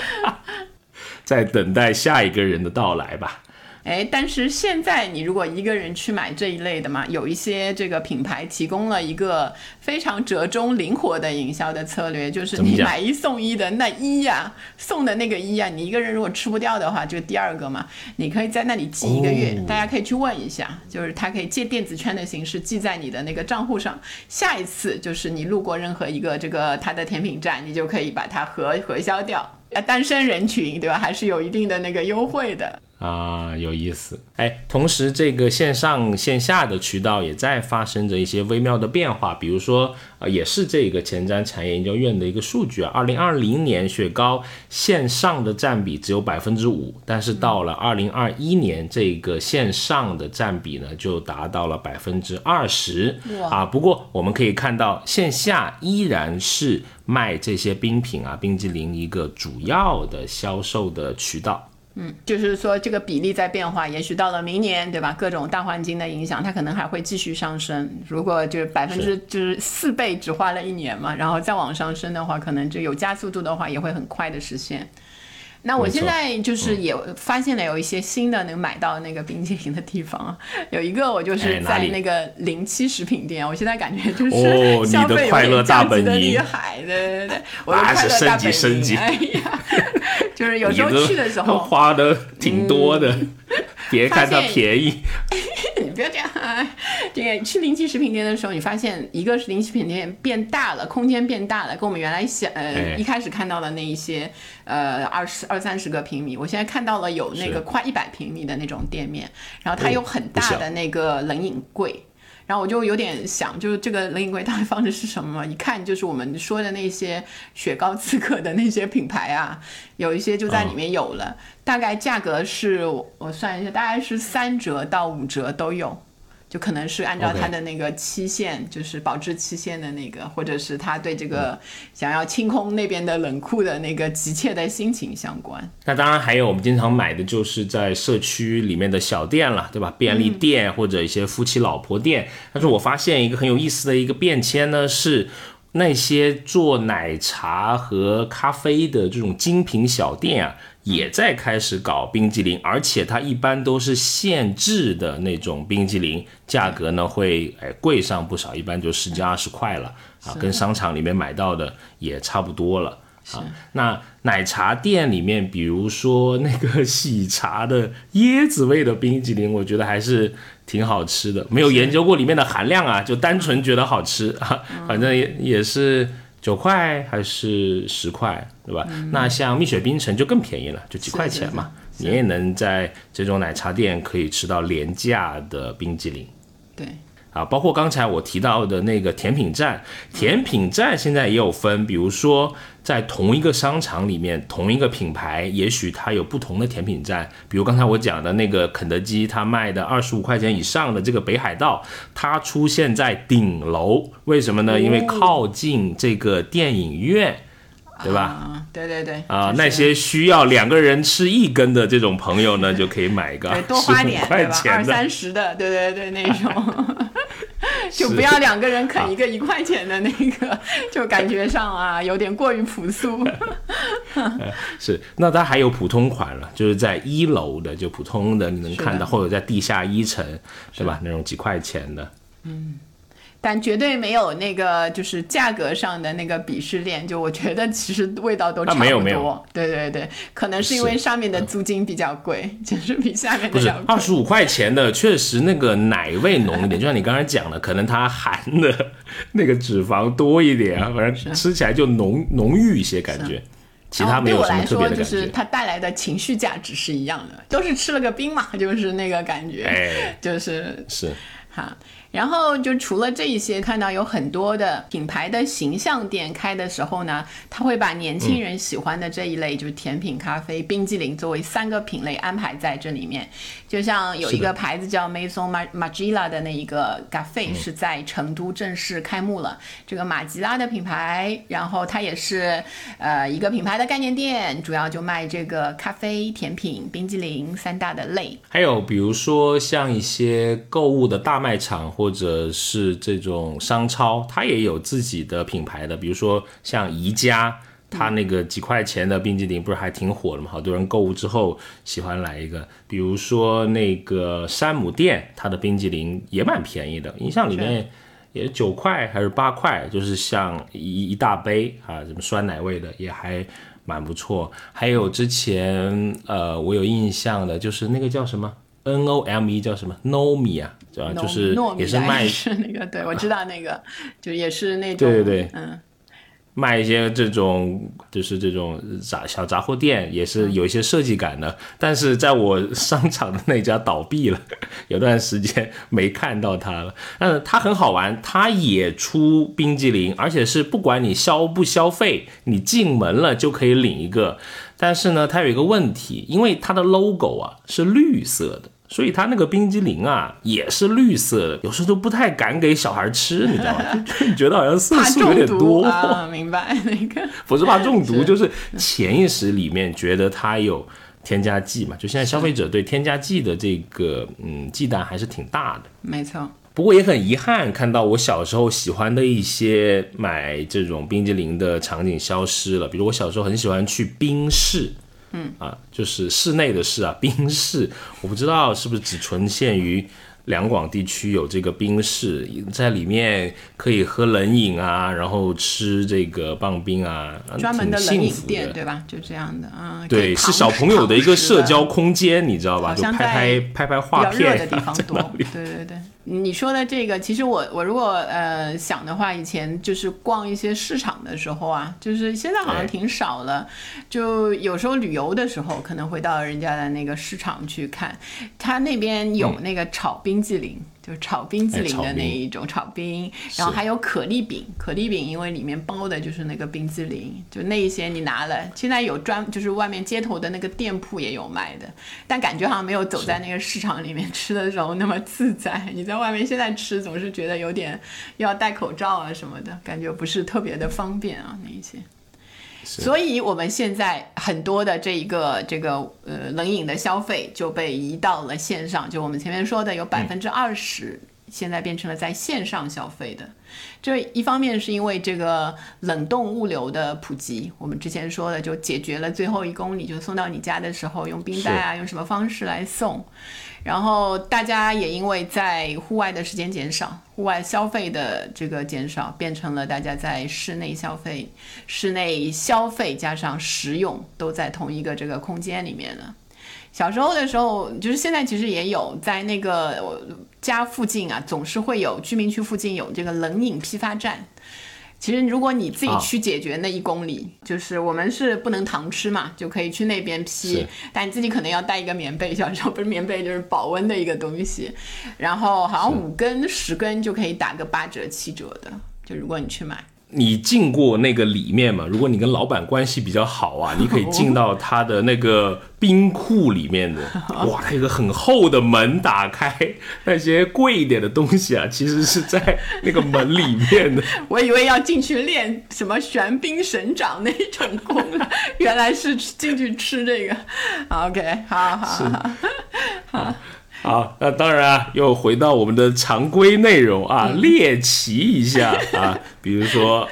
在等待下一个人的到来吧。哎，但是现在你如果一个人去买这一类的嘛，有一些这个品牌提供了一个非常折中灵活的营销的策略，就是你买一送一的那一呀，送的那个一呀，你一个人如果吃不掉的话，就第二个嘛，你可以在那里记一个月，大家可以去问一下，就是它可以借电子圈的形式记在你的那个账户上，下一次就是你路过任何一个这个它的甜品站，你就可以把它核核销掉。单身人群对吧？还是有一定的那个优惠的。啊，有意思哎！同时，这个线上线下的渠道也在发生着一些微妙的变化。比如说，呃，也是这个前瞻产业研究院的一个数据啊，二零二零年雪糕线上的占比只有百分之五，但是到了二零二一年，这个线上的占比呢就达到了百分之二十啊。不过我们可以看到，线下依然是卖这些冰品啊、冰激凌一个主要的销售的渠道。嗯，就是说这个比例在变化，也许到了明年，对吧？各种大环境的影响，它可能还会继续上升。如果就是百分之就是四倍只花了一年嘛，然后再往上升的话，可能就有加速度的话，也会很快的实现。那我现在就是也发现了有一些新的能买到那个冰淇淋的地方，有一个我就是在那个零七食品店，我现在感觉就是 消费有点降级的厉害，对对对，我的快乐大本营，哎呀，就是有时候去的时候花的挺多的，别看它便宜。你不要这样。这个去零七食品店的时候，你发现一个是零七食品店变大了，空间变大了，跟我们原来想呃一开始看到的那一些呃二十二三十个平米，我现在看到了有那个快一百平米的那种店面，然后它有很大的那个冷饮柜。然后我就有点想，就是这个冷饮柜到底放的是什么？一看就是我们说的那些雪糕刺客的那些品牌啊，有一些就在里面有了。大概价格是我算一下，大概是三折到五折都有。就可能是按照它的那个期限，就是保质期限的那个，或者是他对这个想要清空那边的冷库的那个急切的心情相关。那当然还有我们经常买的就是在社区里面的小店了，对吧？便利店或者一些夫妻老婆店。但是我发现一个很有意思的一个变迁呢，是那些做奶茶和咖啡的这种精品小店啊。也在开始搞冰激凌，而且它一般都是现制的那种冰激凌，价格呢会哎贵上不少，一般就十几二十块了啊，跟商场里面买到的也差不多了啊。那奶茶店里面，比如说那个喜茶的椰子味的冰激凌，我觉得还是挺好吃的，没有研究过里面的含量啊，就单纯觉得好吃啊，反正也也是。九块还是十块，对吧？那像蜜雪冰城就更便宜了，就几块钱嘛，你也能在这种奶茶店可以吃到廉价的冰激凌。对。啊，包括刚才我提到的那个甜品站，甜品站现在也有分，比如说在同一个商场里面，同一个品牌，也许它有不同的甜品站。比如刚才我讲的那个肯德基，它卖的二十五块钱以上的这个北海道，它出现在顶楼，为什么呢？因为靠近这个电影院。对吧？对对对。啊，那些需要两个人吃一根的这种朋友呢，就可以买一个多花点，对吧？二三十的，对对对，那种，就不要两个人啃一个一块钱的那个，就感觉上啊有点过于朴素。是，那它还有普通款了，就是在一楼的，就普通的你能看到，或者在地下一层，对吧？那种几块钱的，嗯。但绝对没有那个，就是价格上的那个鄙视链。就我觉得，其实味道都差不多。没有没有。对对对，可能是因为上面的租金比较贵，就是比下面不是二十五块钱的，确实那个奶味浓一点。就像你刚才讲的，可能它含的 那个脂肪多一点啊，反正吃起来就浓浓郁一些感觉。其他没有什么特别的感觉。就是它带来的情绪价值是一样的，都是吃了个冰嘛，就是那个感觉，哎，就是是哈。然后就除了这一些，看到有很多的品牌的形象店开的时候呢，他会把年轻人喜欢的这一类，就是甜品、咖啡、冰激凌作为三个品类安排在这里面。就像有一个牌子叫 Maison Margiela 的那一个咖啡是在成都正式开幕了。这个马吉拉的品牌，然后它也是呃一个品牌的概念店，主要就卖这个咖啡、甜品、冰激凌三大的类。还有比如说像一些购物的大卖场或或者是这种商超，它也有自己的品牌的，比如说像宜家，它那个几块钱的冰激凌不是还挺火的吗？好多人购物之后喜欢来一个。比如说那个山姆店，它的冰激凌也蛮便宜的，印象里面也九块还是八块，就是像一一大杯啊，什么酸奶味的也还蛮不错。还有之前呃我有印象的就是那个叫什么？N O M E 叫什么？Nomi 啊，对吧？就是也是卖是那个，对我知道那个，就也是那种对对对，嗯，卖一些这种就是这种杂小杂货店，也是有一些设计感的。但是在我商场的那家倒闭了，有段时间没看到它了。但是它很好玩，它也出冰激凌，而且是不管你消不消费，你进门了就可以领一个。但是呢，它有一个问题，因为它的 logo 啊是绿色的。所以它那个冰激凌啊也是绿色的，有时候都不太敢给小孩吃，你知道吗？就 觉得好像色素有点多。啊，明白那个？不是怕中毒，就是潜意识里面觉得它有添加剂嘛。就现在消费者对添加剂的这个嗯忌惮还是挺大的。没错。不过也很遗憾，看到我小时候喜欢的一些买这种冰激凌的场景消失了。比如我小时候很喜欢去冰室。嗯啊，就是室内的室啊，冰室，我不知道是不是只纯限于两广地区有这个冰室，在里面可以喝冷饮啊，然后吃这个棒冰啊，专门的冷饮店对吧？就这样的啊，对，是小朋友的一个社交空间，你知道吧？就拍拍拍拍画片，的地方多，对对对。你说的这个，其实我我如果呃想的话，以前就是逛一些市场的时候啊，就是现在好像挺少了。就有时候旅游的时候，可能会到人家的那个市场去看，他那边有那个炒冰激凌。就是炒冰淇淋的那一种炒冰，然后还有可丽饼，可丽饼因为里面包的就是那个冰激凌，就那一些你拿了，现在有专就是外面街头的那个店铺也有卖的，但感觉好像没有走在那个市场里面吃的时候那么自在。你在外面现在吃总是觉得有点要戴口罩啊什么的，感觉不是特别的方便啊那一些。所以，我们现在很多的这一个这个呃冷饮的消费就被移到了线上。就我们前面说的，有百分之二十现在变成了在线上消费的。这一方面是因为这个冷冻物流的普及，我们之前说的就解决了最后一公里就送到你家的时候用冰袋啊，用什么方式来送。然后大家也因为在户外的时间减少，户外消费的这个减少，变成了大家在室内消费，室内消费加上食用都在同一个这个空间里面了。小时候的时候，就是现在其实也有在那个家附近啊，总是会有居民区附近有这个冷饮批发站。其实，如果你自己去解决那一公里，就是我们是不能糖吃嘛，就可以去那边批，但你自己可能要带一个棉被，小时候不是棉被就是保温的一个东西，然后好像五根十根就可以打个八折七折的，就如果你去买。你进过那个里面吗？如果你跟老板关系比较好啊，你可以进到他的那个冰库里面的。哇，它有个很厚的门，打开那些贵一点的东西啊，其实是在那个门里面的。我以为要进去练什么玄冰神掌那种功，原来是进去吃这个。OK，好好好，好。好，那当然啊，又回到我们的常规内容啊，猎奇一下啊，比如说，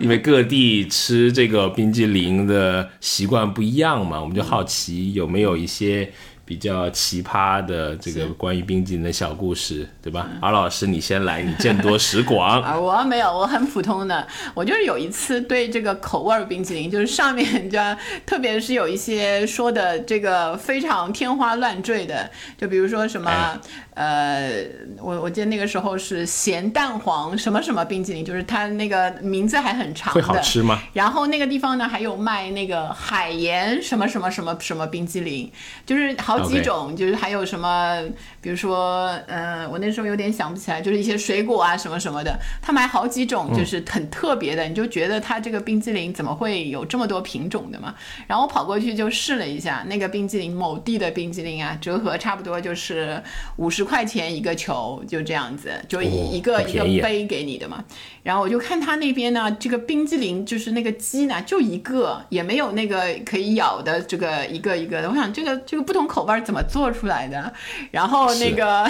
因为各地吃这个冰激凌的习惯不一样嘛，我们就好奇有没有一些比较奇葩的这个关于冰激凌的小故事，对吧？敖老师，你先来，你见多识广啊。我没有，我很普通的。我就是有一次对这个口味冰激凌，就是上面就特别是有一些说的这个非常天花乱坠的，就比如说什么呃，我我记得那个时候是咸蛋黄什么什么冰淇淋，就是它那个名字还很长。会好吃吗？然后那个地方呢还有卖那个海盐什么什么什么什么冰淇淋，就是好。几种就是还有什么，比如说，嗯，我那时候有点想不起来，就是一些水果啊什么什么的，他买好几种，就是很特别的，你就觉得他这个冰激凌怎么会有这么多品种的嘛？然后我跑过去就试了一下，那个冰激凌某地的冰激凌啊，折合差不多就是五十块钱一个球，就这样子，就一一个一个杯给你的嘛。然后我就看他那边呢，这个冰激凌就是那个鸡呢，就一个，也没有那个可以咬的这个一个一个的。我想这个这个不同口味怎么做出来的？然后那个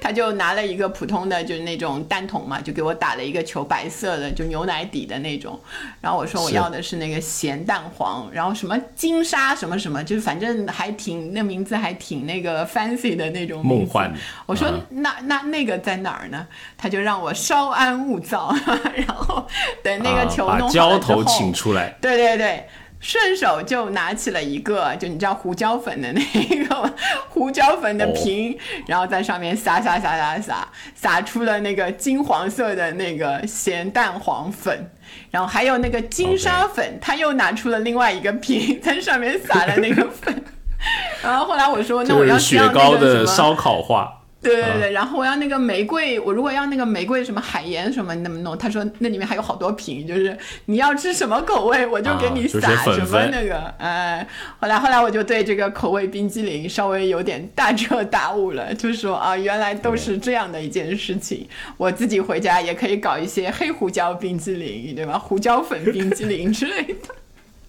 他就拿了一个普通的，就是那种蛋筒嘛，就给我打了一个球，白色的，就牛奶底的那种。然后我说我要的是那个咸蛋黄，然后什么金沙什么什么，就是反正还挺那名字还挺那个 fancy 的那种梦幻。我说那那那个在哪儿呢？他就让我稍安勿躁。然后等那个球弄好了之后，请出来。对对对，顺手就拿起了一个，就你知道胡椒粉的那个胡椒粉的瓶，然后在上面撒撒撒撒撒，撒出了那个金黄色的那个咸蛋黄粉，然后还有那个金沙粉，他又拿出了另外一个瓶，在上面撒了那个粉。然后后来我说，那我要雪糕的烧烤化。对对对，然后我要那个玫瑰，我如果要那个玫瑰什么海盐什么，你怎么弄？他说那里面还有好多瓶，就是你要吃什么口味，我就给你撒什么那个。哎，后来后来我就对这个口味冰激凌稍微有点大彻大悟了，就说啊，原来都是这样的一件事情。我自己回家也可以搞一些黑胡椒冰激凌，对吧？胡椒粉冰激凌之类的。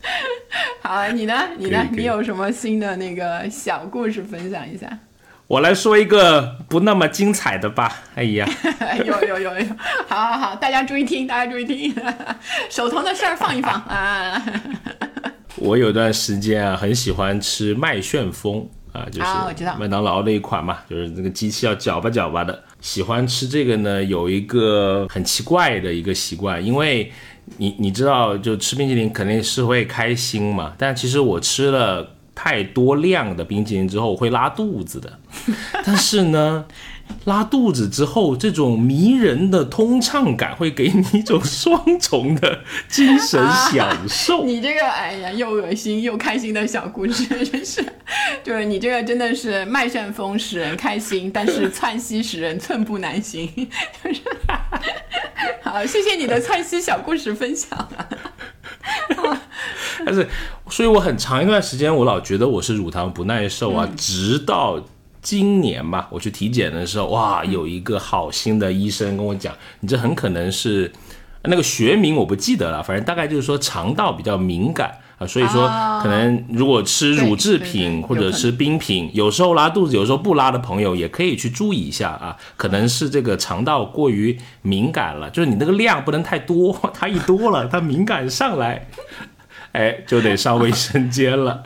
好，你呢？你呢？你有什么新的那个小故事分享一下？我来说一个不那么精彩的吧。哎呀，有有有有，好好好，大家注意听，大家注意听，手头的事儿放一放 啊。我有段时间啊，很喜欢吃麦旋风啊，就是麦当劳的一款嘛，就是那个机器要搅吧搅吧的。喜欢吃这个呢，有一个很奇怪的一个习惯，因为你你知道，就吃冰淇淋肯定是会开心嘛，但其实我吃了。太多量的冰淇淋之后会拉肚子的，但是呢，拉肚子之后这种迷人的通畅感会给你一种双重的精神享受。你这个哎呀，又恶心又开心的小故事，真是，就是你这个真的是麦旋风使人开心，但是窜稀使人寸步难行。好，谢谢你的窜稀小故事分享啊。但 是，所以我很长一段时间，我老觉得我是乳糖不耐受啊。直到今年吧，我去体检的时候，哇，有一个好心的医生跟我讲，你这很可能是那个学名我不记得了，反正大概就是说肠道比较敏感啊。所以说，可能如果吃乳制品或者吃冰品，有时候拉肚子，有时候不拉的朋友，也可以去注意一下啊。可能是这个肠道过于敏感了，就是你那个量不能太多，它一多了，它敏感上来。哎，就得上卫生间了，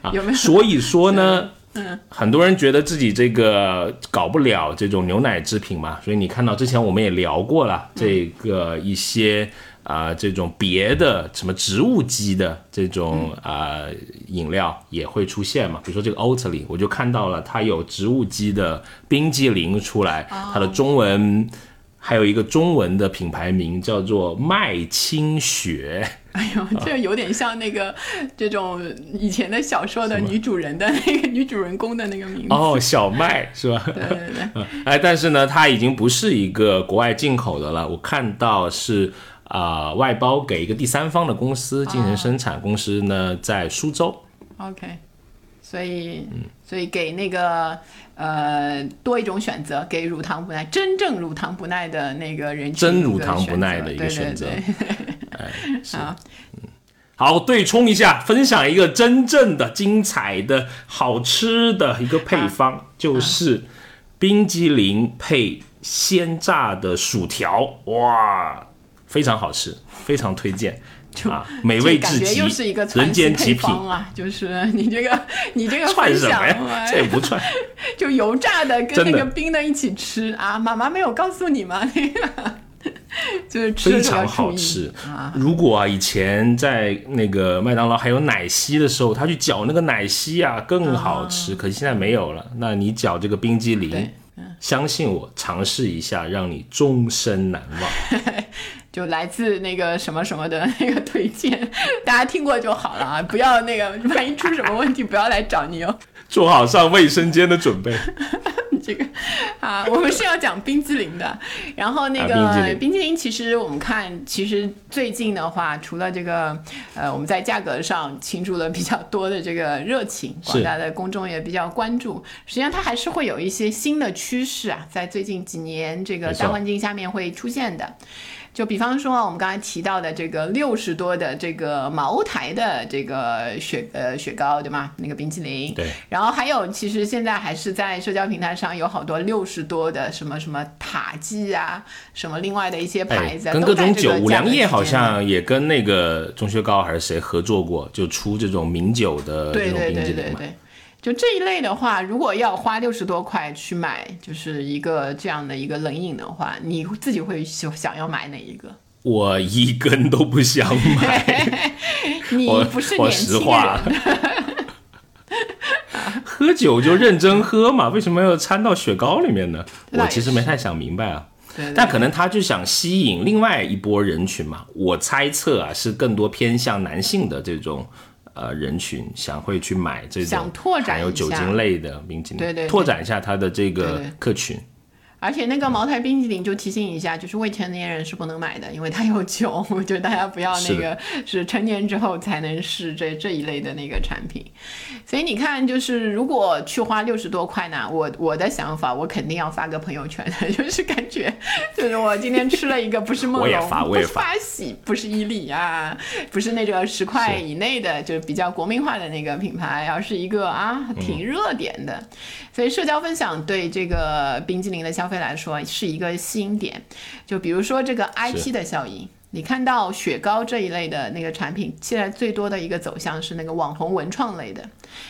啊，所以说呢，嗯，很多人觉得自己这个搞不了这种牛奶制品嘛，所以你看到之前我们也聊过了，这个一些啊这种别的什么植物基的这种啊饮料也会出现嘛，比如说这个 Oatly，我就看到了它有植物基的冰激凌出来，它的中文。还有一个中文的品牌名叫做麦青雪。哎呦，这有点像那个这种以前的小说的女主人的那个女主人公的那个名字哦，小麦是吧？对对对。哎，但是呢，它已经不是一个国外进口的了。我看到是啊，外包给一个第三方的公司进行生产，公司呢在苏州。OK，所以所以给那个。呃，多一种选择，给乳糖不耐、真正乳糖不耐的那个人群，真乳糖不耐的一个选择。哎，好，好，对冲一下，分享一个真正的精彩的好吃的一个配方，就是冰激凌配鲜榨的薯条，哇，非常好吃，非常推荐。就啊，美味至极，又是一个人间极品啊！就是你这个，你这个串什么呀？这也不串，就油炸的跟那个冰的一起吃啊！妈妈没有告诉你吗？那 个就是非常好吃啊！如果啊，以前在那个麦当劳还有奶昔的时候，他去搅那个奶昔啊，更好吃。可惜现在没有了。那你搅这个冰激凌，相信我，尝试一下，让你终身难忘。就来自那个什么什么的那个推荐，大家听过就好了啊！不要那个，万一出什么问题，不要来找你哦。做好上卫生间的准备。这个啊，我们是要讲冰激凌的。然后那个冰激凌，其实我们看，其实最近的话，除了这个呃，我们在价格上倾注了比较多的这个热情，广大的公众也比较关注。实际上，它还是会有一些新的趋势啊，在最近几年这个大环境下面会出现的。就比方说，我们刚才提到的这个六十多的这个茅台的这个雪呃雪糕，对吗？那个冰淇淋。对。然后还有，其实现在还是在社交平台上有好多六十多的什么什么塔记啊，什么另外的一些牌子，跟各种酒，五粮液好像也跟那个钟薛高还是谁合作过，就出这种名酒的这种冰淇淋嘛。就这一类的话，如果要花六十多块去买，就是一个这样的一个冷饮的话，你自己会想想要买哪一个？我一根都不想买。你不是年轻人。喝酒就认真喝嘛，为什么要掺到雪糕里面呢？我其实没太想明白啊。但可能他就想吸引另外一波人群嘛。我猜测啊，是更多偏向男性的这种。呃，人群想会去买这种含有酒精类的冰淇淋，对对，拓展一下它的这个客群。而且那个茅台冰淇淋就提醒一下，就是未成年人是不能买的，因为它有酒。我觉得大家不要那个是成年之后才能试这这一类的那个产品。所以你看，就是。如果去花六十多块呢，我我的想法，我肯定要发个朋友圈的，就是。感觉就是。我今天吃了一个不是。梦龙，不是。发喜，不是。伊利啊，不是。那个十块以内的，就是。比较国民化的那个品牌，而是。一个啊挺热点的。所以社交分享对这个冰激凌的消费来说是一个吸引点，就比如说这个 IP 的效应，你看到雪糕这一类的那个产品，现在最多的一个走向是那个网红文创类的，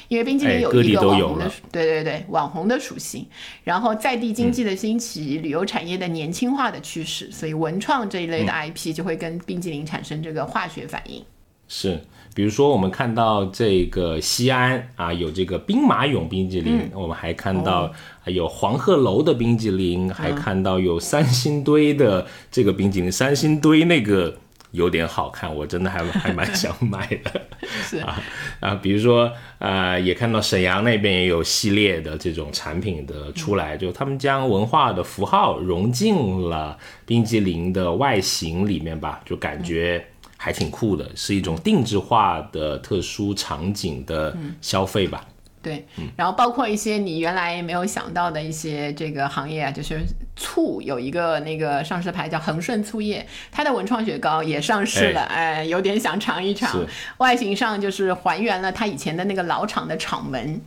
因为冰激凌有一个网红的，对对对，网红的属性，然后在地经济的兴起，旅游产业的年轻化的趋势，所以文创这一类的 IP 就会跟冰激凌产生这个化学反应。是，比如说我们看到这个西安啊，有这个兵马俑冰激凌，我们还看到有黄鹤楼的冰激凌，还看到有三星堆的这个冰激凌。三星堆那个有点好看，我真的还 还蛮想买的。是啊啊，比如说呃，也看到沈阳那边也有系列的这种产品的出来，就他们将文化的符号融进了冰激凌的外形里面吧，就感觉。还挺酷的，是一种定制化的特殊场景的消费吧。对，然后包括一些你原来没有想到的一些这个行业啊，就是醋有一个那个上市牌叫恒顺醋业，它的文创雪糕也上市了，哎，有点想尝一尝。外形上就是还原了它以前的那个老厂的厂门，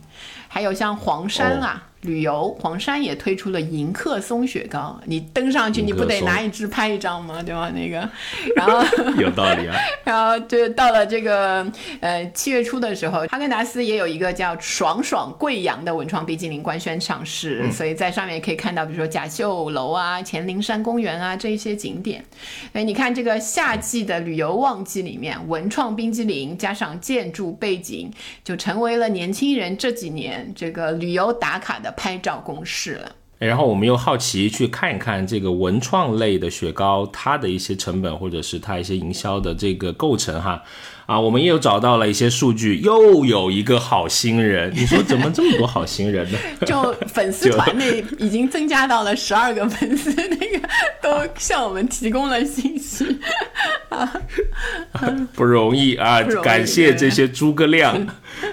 还有像黄山啊。旅游，黄山也推出了迎客松雪糕，你登上去你不得拿一支拍一张吗？对吧？那个，然后 有道理啊。然后就到了这个呃七月初的时候，哈根达斯也有一个叫爽爽贵阳的文创冰激凌官宣上市，所以在上面也可以看到，比如说甲秀楼啊、黔灵山公园啊这一些景点。哎，你看这个夏季的旅游旺季里面，文创冰激凌加上建筑背景，就成为了年轻人这几年这个旅游打卡的。拍照公式了，然后我们又好奇去看一看这个文创类的雪糕，它的一些成本或者是它一些营销的这个构成哈，啊，我们又找到了一些数据，又有一个好心人，你说怎么这么多好心人呢？就粉丝团内已经增加到了十二个粉丝，那个都向我们提供了信息，啊 不容易啊，感谢这些诸葛亮。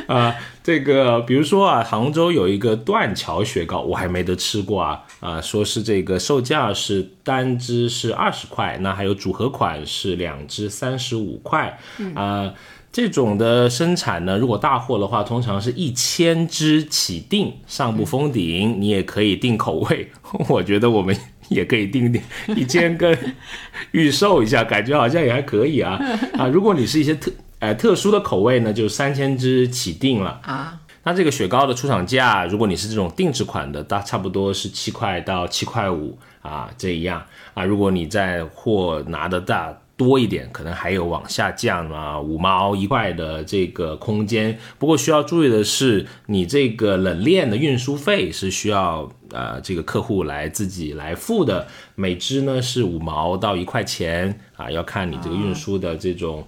啊。这个，比如说啊，杭州有一个断桥雪糕，我还没得吃过啊啊，说是这个售价是单支是二十块，那还有组合款是两支三十五块啊。这种的生产呢，如果大货的话，通常是一千支起订，上不封顶，你也可以定口味。我觉得我们也可以订订一千根预售一下，感觉好像也还可以啊啊！如果你是一些特呃特殊的口味呢，就三千支起订了啊。那这个雪糕的出厂价，如果你是这种定制款的，大差不多是七块到七块五啊，这样啊。如果你在货拿的大。多一点，可能还有往下降啊，五毛一块的这个空间。不过需要注意的是，你这个冷链的运输费是需要呃这个客户来自己来付的，每只呢是五毛到一块钱啊，要看你这个运输的这种啊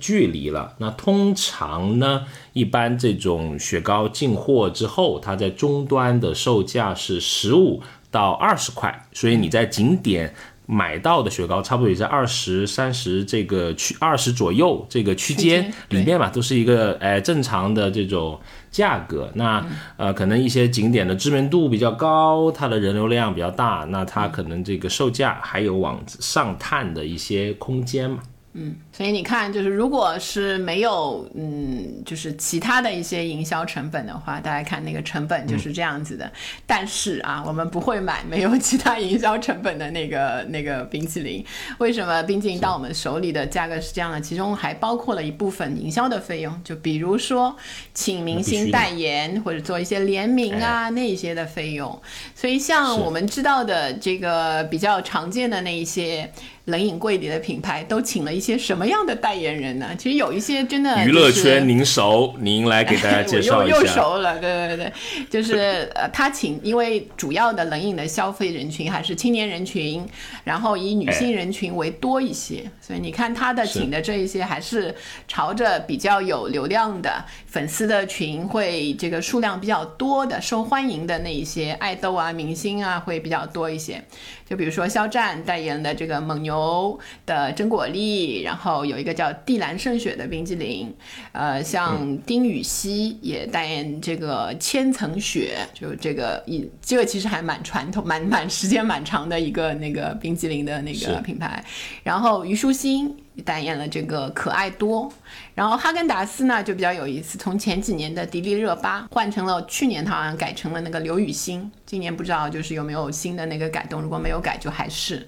距离了。那通常呢，一般这种雪糕进货之后，它在终端的售价是十五到二十块，所以你在景点。买到的雪糕差不多也在二十三十这个区二十左右这个区间里面吧，都是一个呃正常的这种价格。那呃可能一些景点的知名度比较高，它的人流量比较大，那它可能这个售价还有往上探的一些空间嘛。嗯，所以你看，就是如果是没有，嗯，就是其他的一些营销成本的话，大家看那个成本就是这样子的。但是啊，我们不会买没有其他营销成本的那个那个冰淇淋。为什么冰淇淋到我们手里的价格是这样的？其中还包括了一部分营销的费用，就比如说请明星代言或者做一些联名啊那些的费用。所以像我们知道的这个比较常见的那一些。冷饮柜里的品牌都请了一些什么样的代言人呢？其实有一些真的娱乐圈您熟，您来给大家 介绍一下。又又熟了，对对对，就是呃，他请，因为主要的冷饮的消费人群还是青年人群，然后以女性人群为多一些，所以你看他的请的这一些还是朝着比较有流量的粉丝的群，会这个数量比较多的、受欢迎的那一些爱豆啊、明星啊会比较多一些。就比如说肖战代言的这个蒙牛的真果粒，然后有一个叫地蓝胜雪的冰激凌，呃，像丁禹兮也代言这个千层雪，就这个一这个其实还蛮传统、蛮蛮时间蛮长的一个那个冰激凌的那个品牌，然后虞书欣。代言了这个可爱多，然后哈根达斯呢就比较有意思，从前几年的迪丽热巴换成了去年他好像改成了那个刘雨欣，今年不知道就是有没有新的那个改动，如果没有改就还是。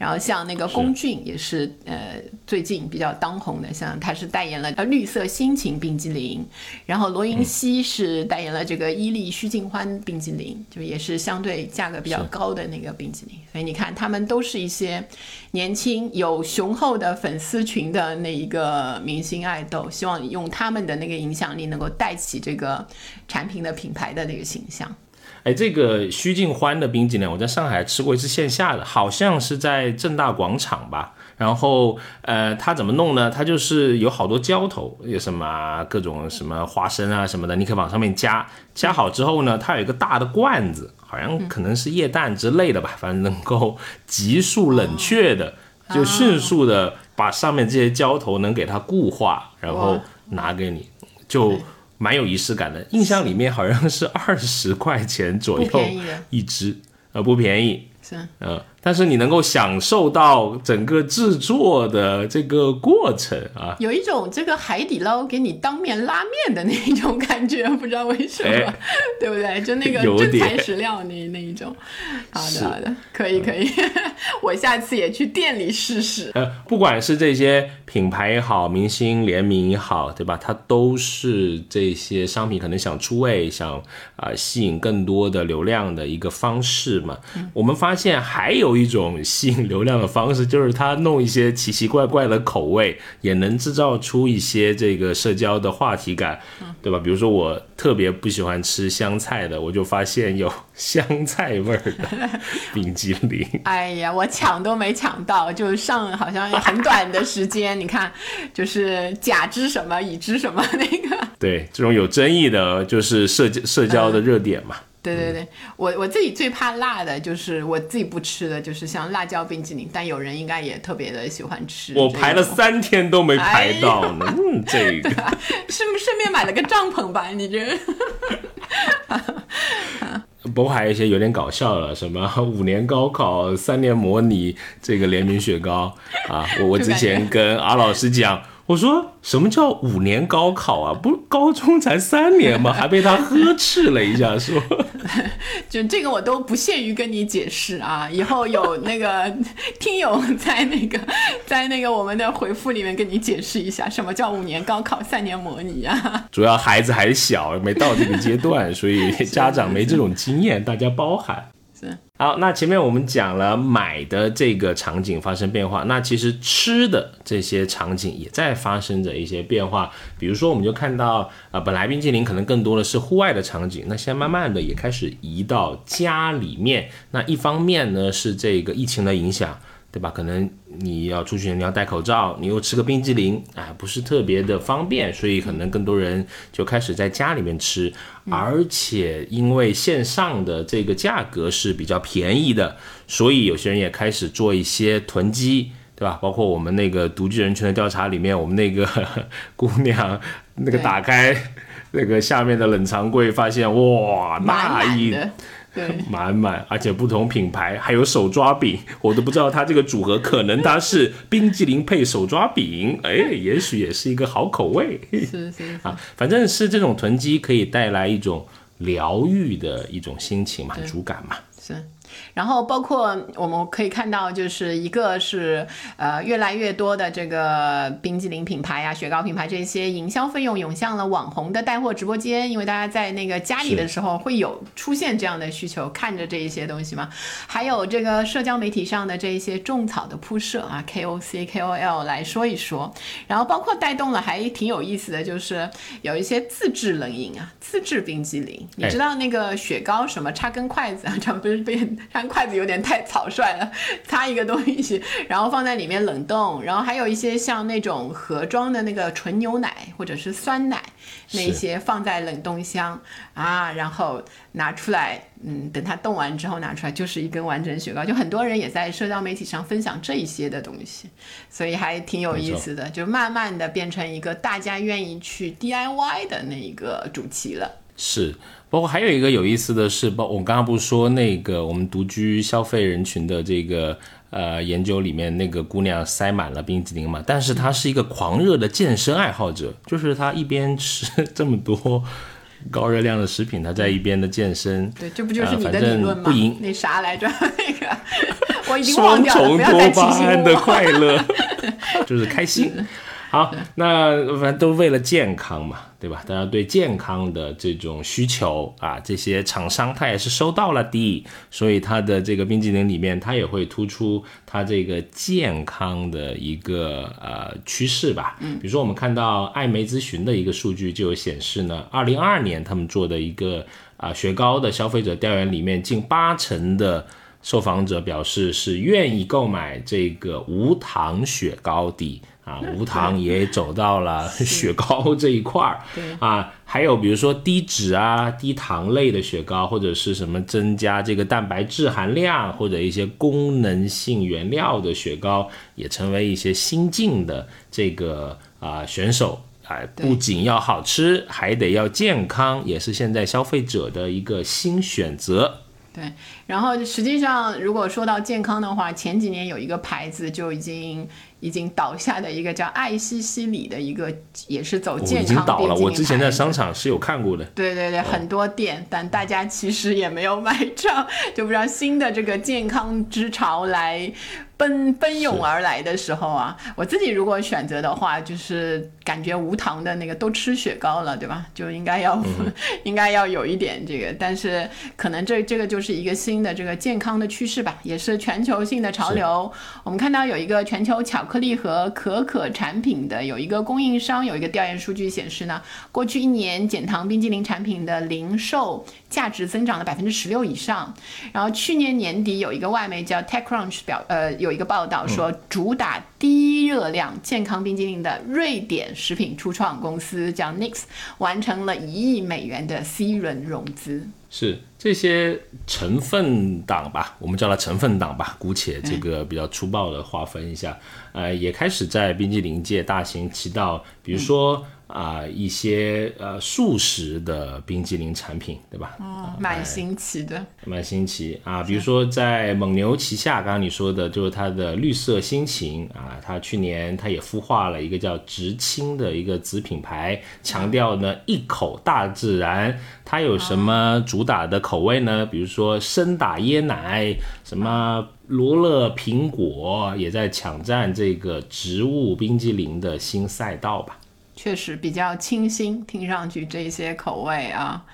然后像那个龚俊也是，呃，最近比较当红的，像他是代言了呃绿色心情冰激凌，然后罗云熙是代言了这个伊利须尽欢冰激凌，就也是相对价格比较高的那个冰激凌。所以你看，他们都是一些年轻有雄厚的粉丝群的那一个明星爱豆，希望用他们的那个影响力能够带起这个产品的品牌的那个形象。哎，这个须尽欢的冰激凌，我在上海吃过一次线下的，好像是在正大广场吧。然后，呃，它怎么弄呢？它就是有好多浇头，有什么各种什么花生啊什么的，你可以往上面加。加好之后呢，它有一个大的罐子，好像可能是液氮之类的吧，反正能够急速冷却的，就迅速的把上面这些浇头能给它固化，然后拿给你，就。蛮有仪式感的，印象里面好像是二十块钱左右一支，呃，不便宜，是，呃。但是你能够享受到整个制作的这个过程啊，有一种这个海底捞给你当面拉面的那种感觉，不知道为什么，对不对？就那个 真材实料那那一种。好的，好的，可以，可以，我下次也去店里试试。呃，不管是这些品牌也好，明星联名也好，对吧？它都是这些商品可能想出位、想啊吸引更多的流量的一个方式嘛。我们发现还有。有一种吸引流量的方式，就是他弄一些奇奇怪怪的口味，也能制造出一些这个社交的话题感，对吧？比如说我特别不喜欢吃香菜的，我就发现有香菜味儿的冰激凌。哎呀，我抢都没抢到，就上好像很短的时间，你看，就是甲知什么乙知什么那个。对，这种有争议的，就是社交社交的热点嘛。对对对，我我自己最怕辣的，就是我自己不吃的，就是像辣椒冰淇淋。但有人应该也特别的喜欢吃。我排了三天都没排到呢，嗯，这个是不是顺便买了个帐篷吧？你这。不过还有一些有点搞笑了，什么五年高考三年模拟这个联名雪糕啊！我我之前跟阿老师讲。我说什么叫五年高考啊？不，高中才三年吗？还被他呵斥了一下，说，就这个我都不屑于跟你解释啊。以后有那个听友在那个 在那个我们的回复里面跟你解释一下，什么叫五年高考三年模拟啊？主要孩子还小，没到这个阶段，所以家长没这种经验，大家包涵。好，那前面我们讲了买的这个场景发生变化，那其实吃的这些场景也在发生着一些变化。比如说，我们就看到啊，本来冰淇淋可能更多的是户外的场景，那现在慢慢的也开始移到家里面。那一方面呢，是这个疫情的影响。对吧？可能你要出去，你要戴口罩，你又吃个冰激凌，哎，不是特别的方便，所以可能更多人就开始在家里面吃，而且因为线上的这个价格是比较便宜的，所以有些人也开始做一些囤积，对吧？包括我们那个独居人群的调查里面，我们那个 姑娘那个打开那个下面的冷藏柜，发现哇，那一。满满，而且不同品牌还有手抓饼，我都不知道它这个组合，可能它是冰激凌配手抓饼，哎，也许也是一个好口味。是是 啊，反正是这种囤积可以带来一种疗愈的一种心情满足感嘛。是。然后包括我们可以看到，就是一个是呃越来越多的这个冰激凌品牌呀、雪糕品牌这些营销费用涌向了网红的带货直播间，因为大家在那个家里的时候会有出现这样的需求，看着这一些东西嘛。还有这个社交媒体上的这一些种草的铺设啊，KOC、KOL 来说一说。然后包括带动了还挺有意思的就是有一些自制冷饮啊、自制冰激凌。你知道那个雪糕什么插根筷子啊，这样不是变？筷子有点太草率了，擦一个东西，然后放在里面冷冻，然后还有一些像那种盒装的那个纯牛奶或者是酸奶，那些放在冷冻箱啊，然后拿出来，嗯，等它冻完之后拿出来就是一根完整雪糕，就很多人也在社交媒体上分享这一些的东西，所以还挺有意思的，就慢慢的变成一个大家愿意去 DIY 的那一个主题了。是。包括还有一个有意思的是，包我刚刚不是说那个我们独居消费人群的这个呃研究里面，那个姑娘塞满了冰激凌嘛？但是她是一个狂热的健身爱好者，就是她一边吃这么多高热量的食品，她在一边的健身。对，这不就是你的理论吗？不赢那啥来着？那个我已经忘掉了。双重多巴胺的 快乐，就是开心。好，那反正都为了健康嘛，对吧？大家对健康的这种需求啊，这些厂商他也是收到了的，所以他的这个冰激凌里面，他也会突出它这个健康的一个呃趋势吧。嗯，比如说我们看到艾媒咨询的一个数据就有显示呢，二零二二年他们做的一个啊雪糕的消费者调研里面，近八成的受访者表示是愿意购买这个无糖雪糕的。啊，无糖也走到了 雪糕这一块儿，啊，还有比如说低脂啊、低糖类的雪糕，或者是什么增加这个蛋白质含量或者一些功能性原料的雪糕，也成为一些新进的这个啊选手。哎，不仅要好吃，还得要健康，也是现在消费者的一个新选择。对，然后实际上如果说到健康的话，前几年有一个牌子就已经。已经倒下的一个叫爱西西里的一个，也是走健康。已经倒了，我之前在商场是有看过的。对对对，很多店，但大家其实也没有买账，就不知道新的这个健康之潮来。奔奔涌而来的时候啊，我自己如果选择的话，就是感觉无糖的那个都吃雪糕了，对吧？就应该要 应该要有一点这个，但是可能这这个就是一个新的这个健康的趋势吧，也是全球性的潮流。我们看到有一个全球巧克力和可可产品的有一个供应商有一个调研数据显示呢，过去一年减糖冰激凌产品的零售价值增长了百分之十六以上。然后去年年底有一个外媒叫 TechCrunch 表呃有。有一个报道说，主打低热量健康冰激凌的瑞典食品初创公司叫 Nix，完成了一亿美元的 C 轮融资。是这些成分党吧，我们叫它成分党吧，姑且这个比较粗暴的划分一下，呃，也开始在冰激凌界大行其道。比如说，啊一些呃素食的冰激凌产品，对吧？哦，蛮新奇的，蛮新奇啊。比如说在蒙牛旗下，刚刚你说的就是它的绿色心情啊，它去年它也孵化了一个叫直青的一个子品牌，强调呢一口大自然。它有什么主打的口味呢？比如说生打椰奶，什么罗勒苹果，也在抢占这个植物冰激凌的新赛道吧。确实比较清新，听上去这些口味啊。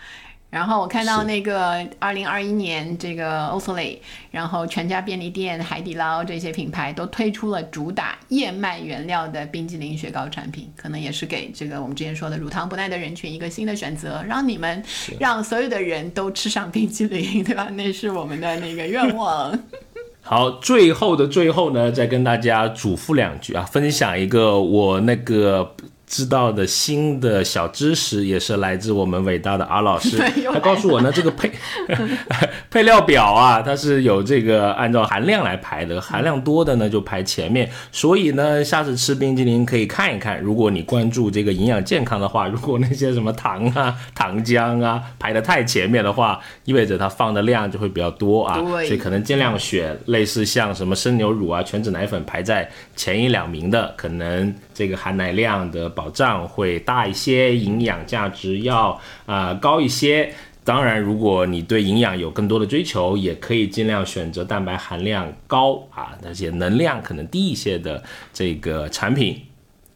然后我看到那个二零二一年这个 o s l y 然后全家便利店、海底捞这些品牌都推出了主打燕麦原料的冰激凌雪糕产品，可能也是给这个我们之前说的乳糖不耐的人群一个新的选择，让你们让所有的人都吃上冰激凌，对吧？那是我们的那个愿望。好，最后的最后呢，再跟大家嘱咐两句啊，分享一个我那个。知道的新的小知识也是来自我们伟大的阿老师，他告诉我呢，这个配 配料表啊，它是有这个按照含量来排的，含量多的呢就排前面。所以呢，下次吃冰激凌可以看一看，如果你关注这个营养健康的话，如果那些什么糖啊、糖浆啊排的太前面的话，意味着它放的量就会比较多啊，所以可能尽量选类似像什么生牛乳啊、全脂奶粉排在前一两名的，可能这个含奶量的。保障会大一些，营养价值要啊高一些。当然，如果你对营养有更多的追求，也可以尽量选择蛋白含量高啊，那些能量可能低一些的这个产品。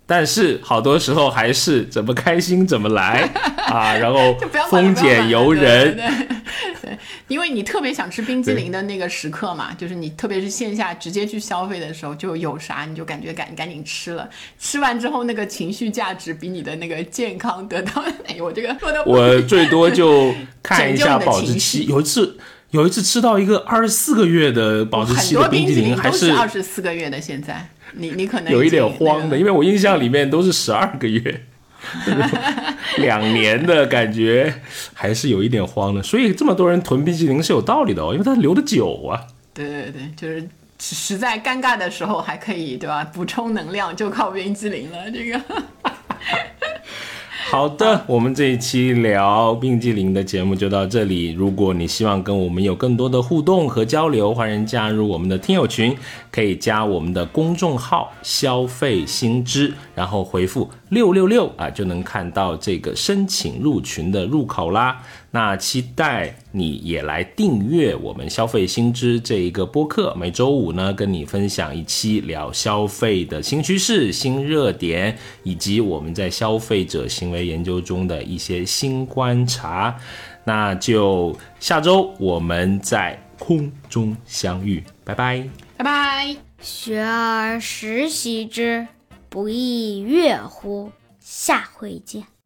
但是好多时候还是怎么开心怎么来啊，然后 丰俭由人。对，因为你特别想吃冰激凌的那个时刻嘛，就是你特别是线下直接去消费的时候，就有啥你就感觉赶赶紧吃了。吃完之后那个情绪价值比你的那个健康得到，哎，我这个我最多就 看一下保质期。有一次有一次吃到一个二十四个月的保质期的冰激凌，还是二十四个月的现在。你你可能有一点慌的，因为我印象里面都是十二个月，两年的感觉还是有一点慌的。所以这么多人囤冰淇淋是有道理的哦，因为它留的久啊。对对对，就是实在尴尬的时候还可以对吧？补充能量就靠冰淇淋了，这个。好的，我们这一期聊冰激凌的节目就到这里。如果你希望跟我们有更多的互动和交流，欢迎加入我们的听友群，可以加我们的公众号“消费新知”，然后回复六六六啊，就能看到这个申请入群的入口啦。那期待你也来订阅我们消费新知这一个播客，每周五呢跟你分享一期聊消费的新趋势、新热点，以及我们在消费者行为研究中的一些新观察。那就下周我们在空中相遇，拜拜，拜拜。学而时习之，不亦乐乎？下回见。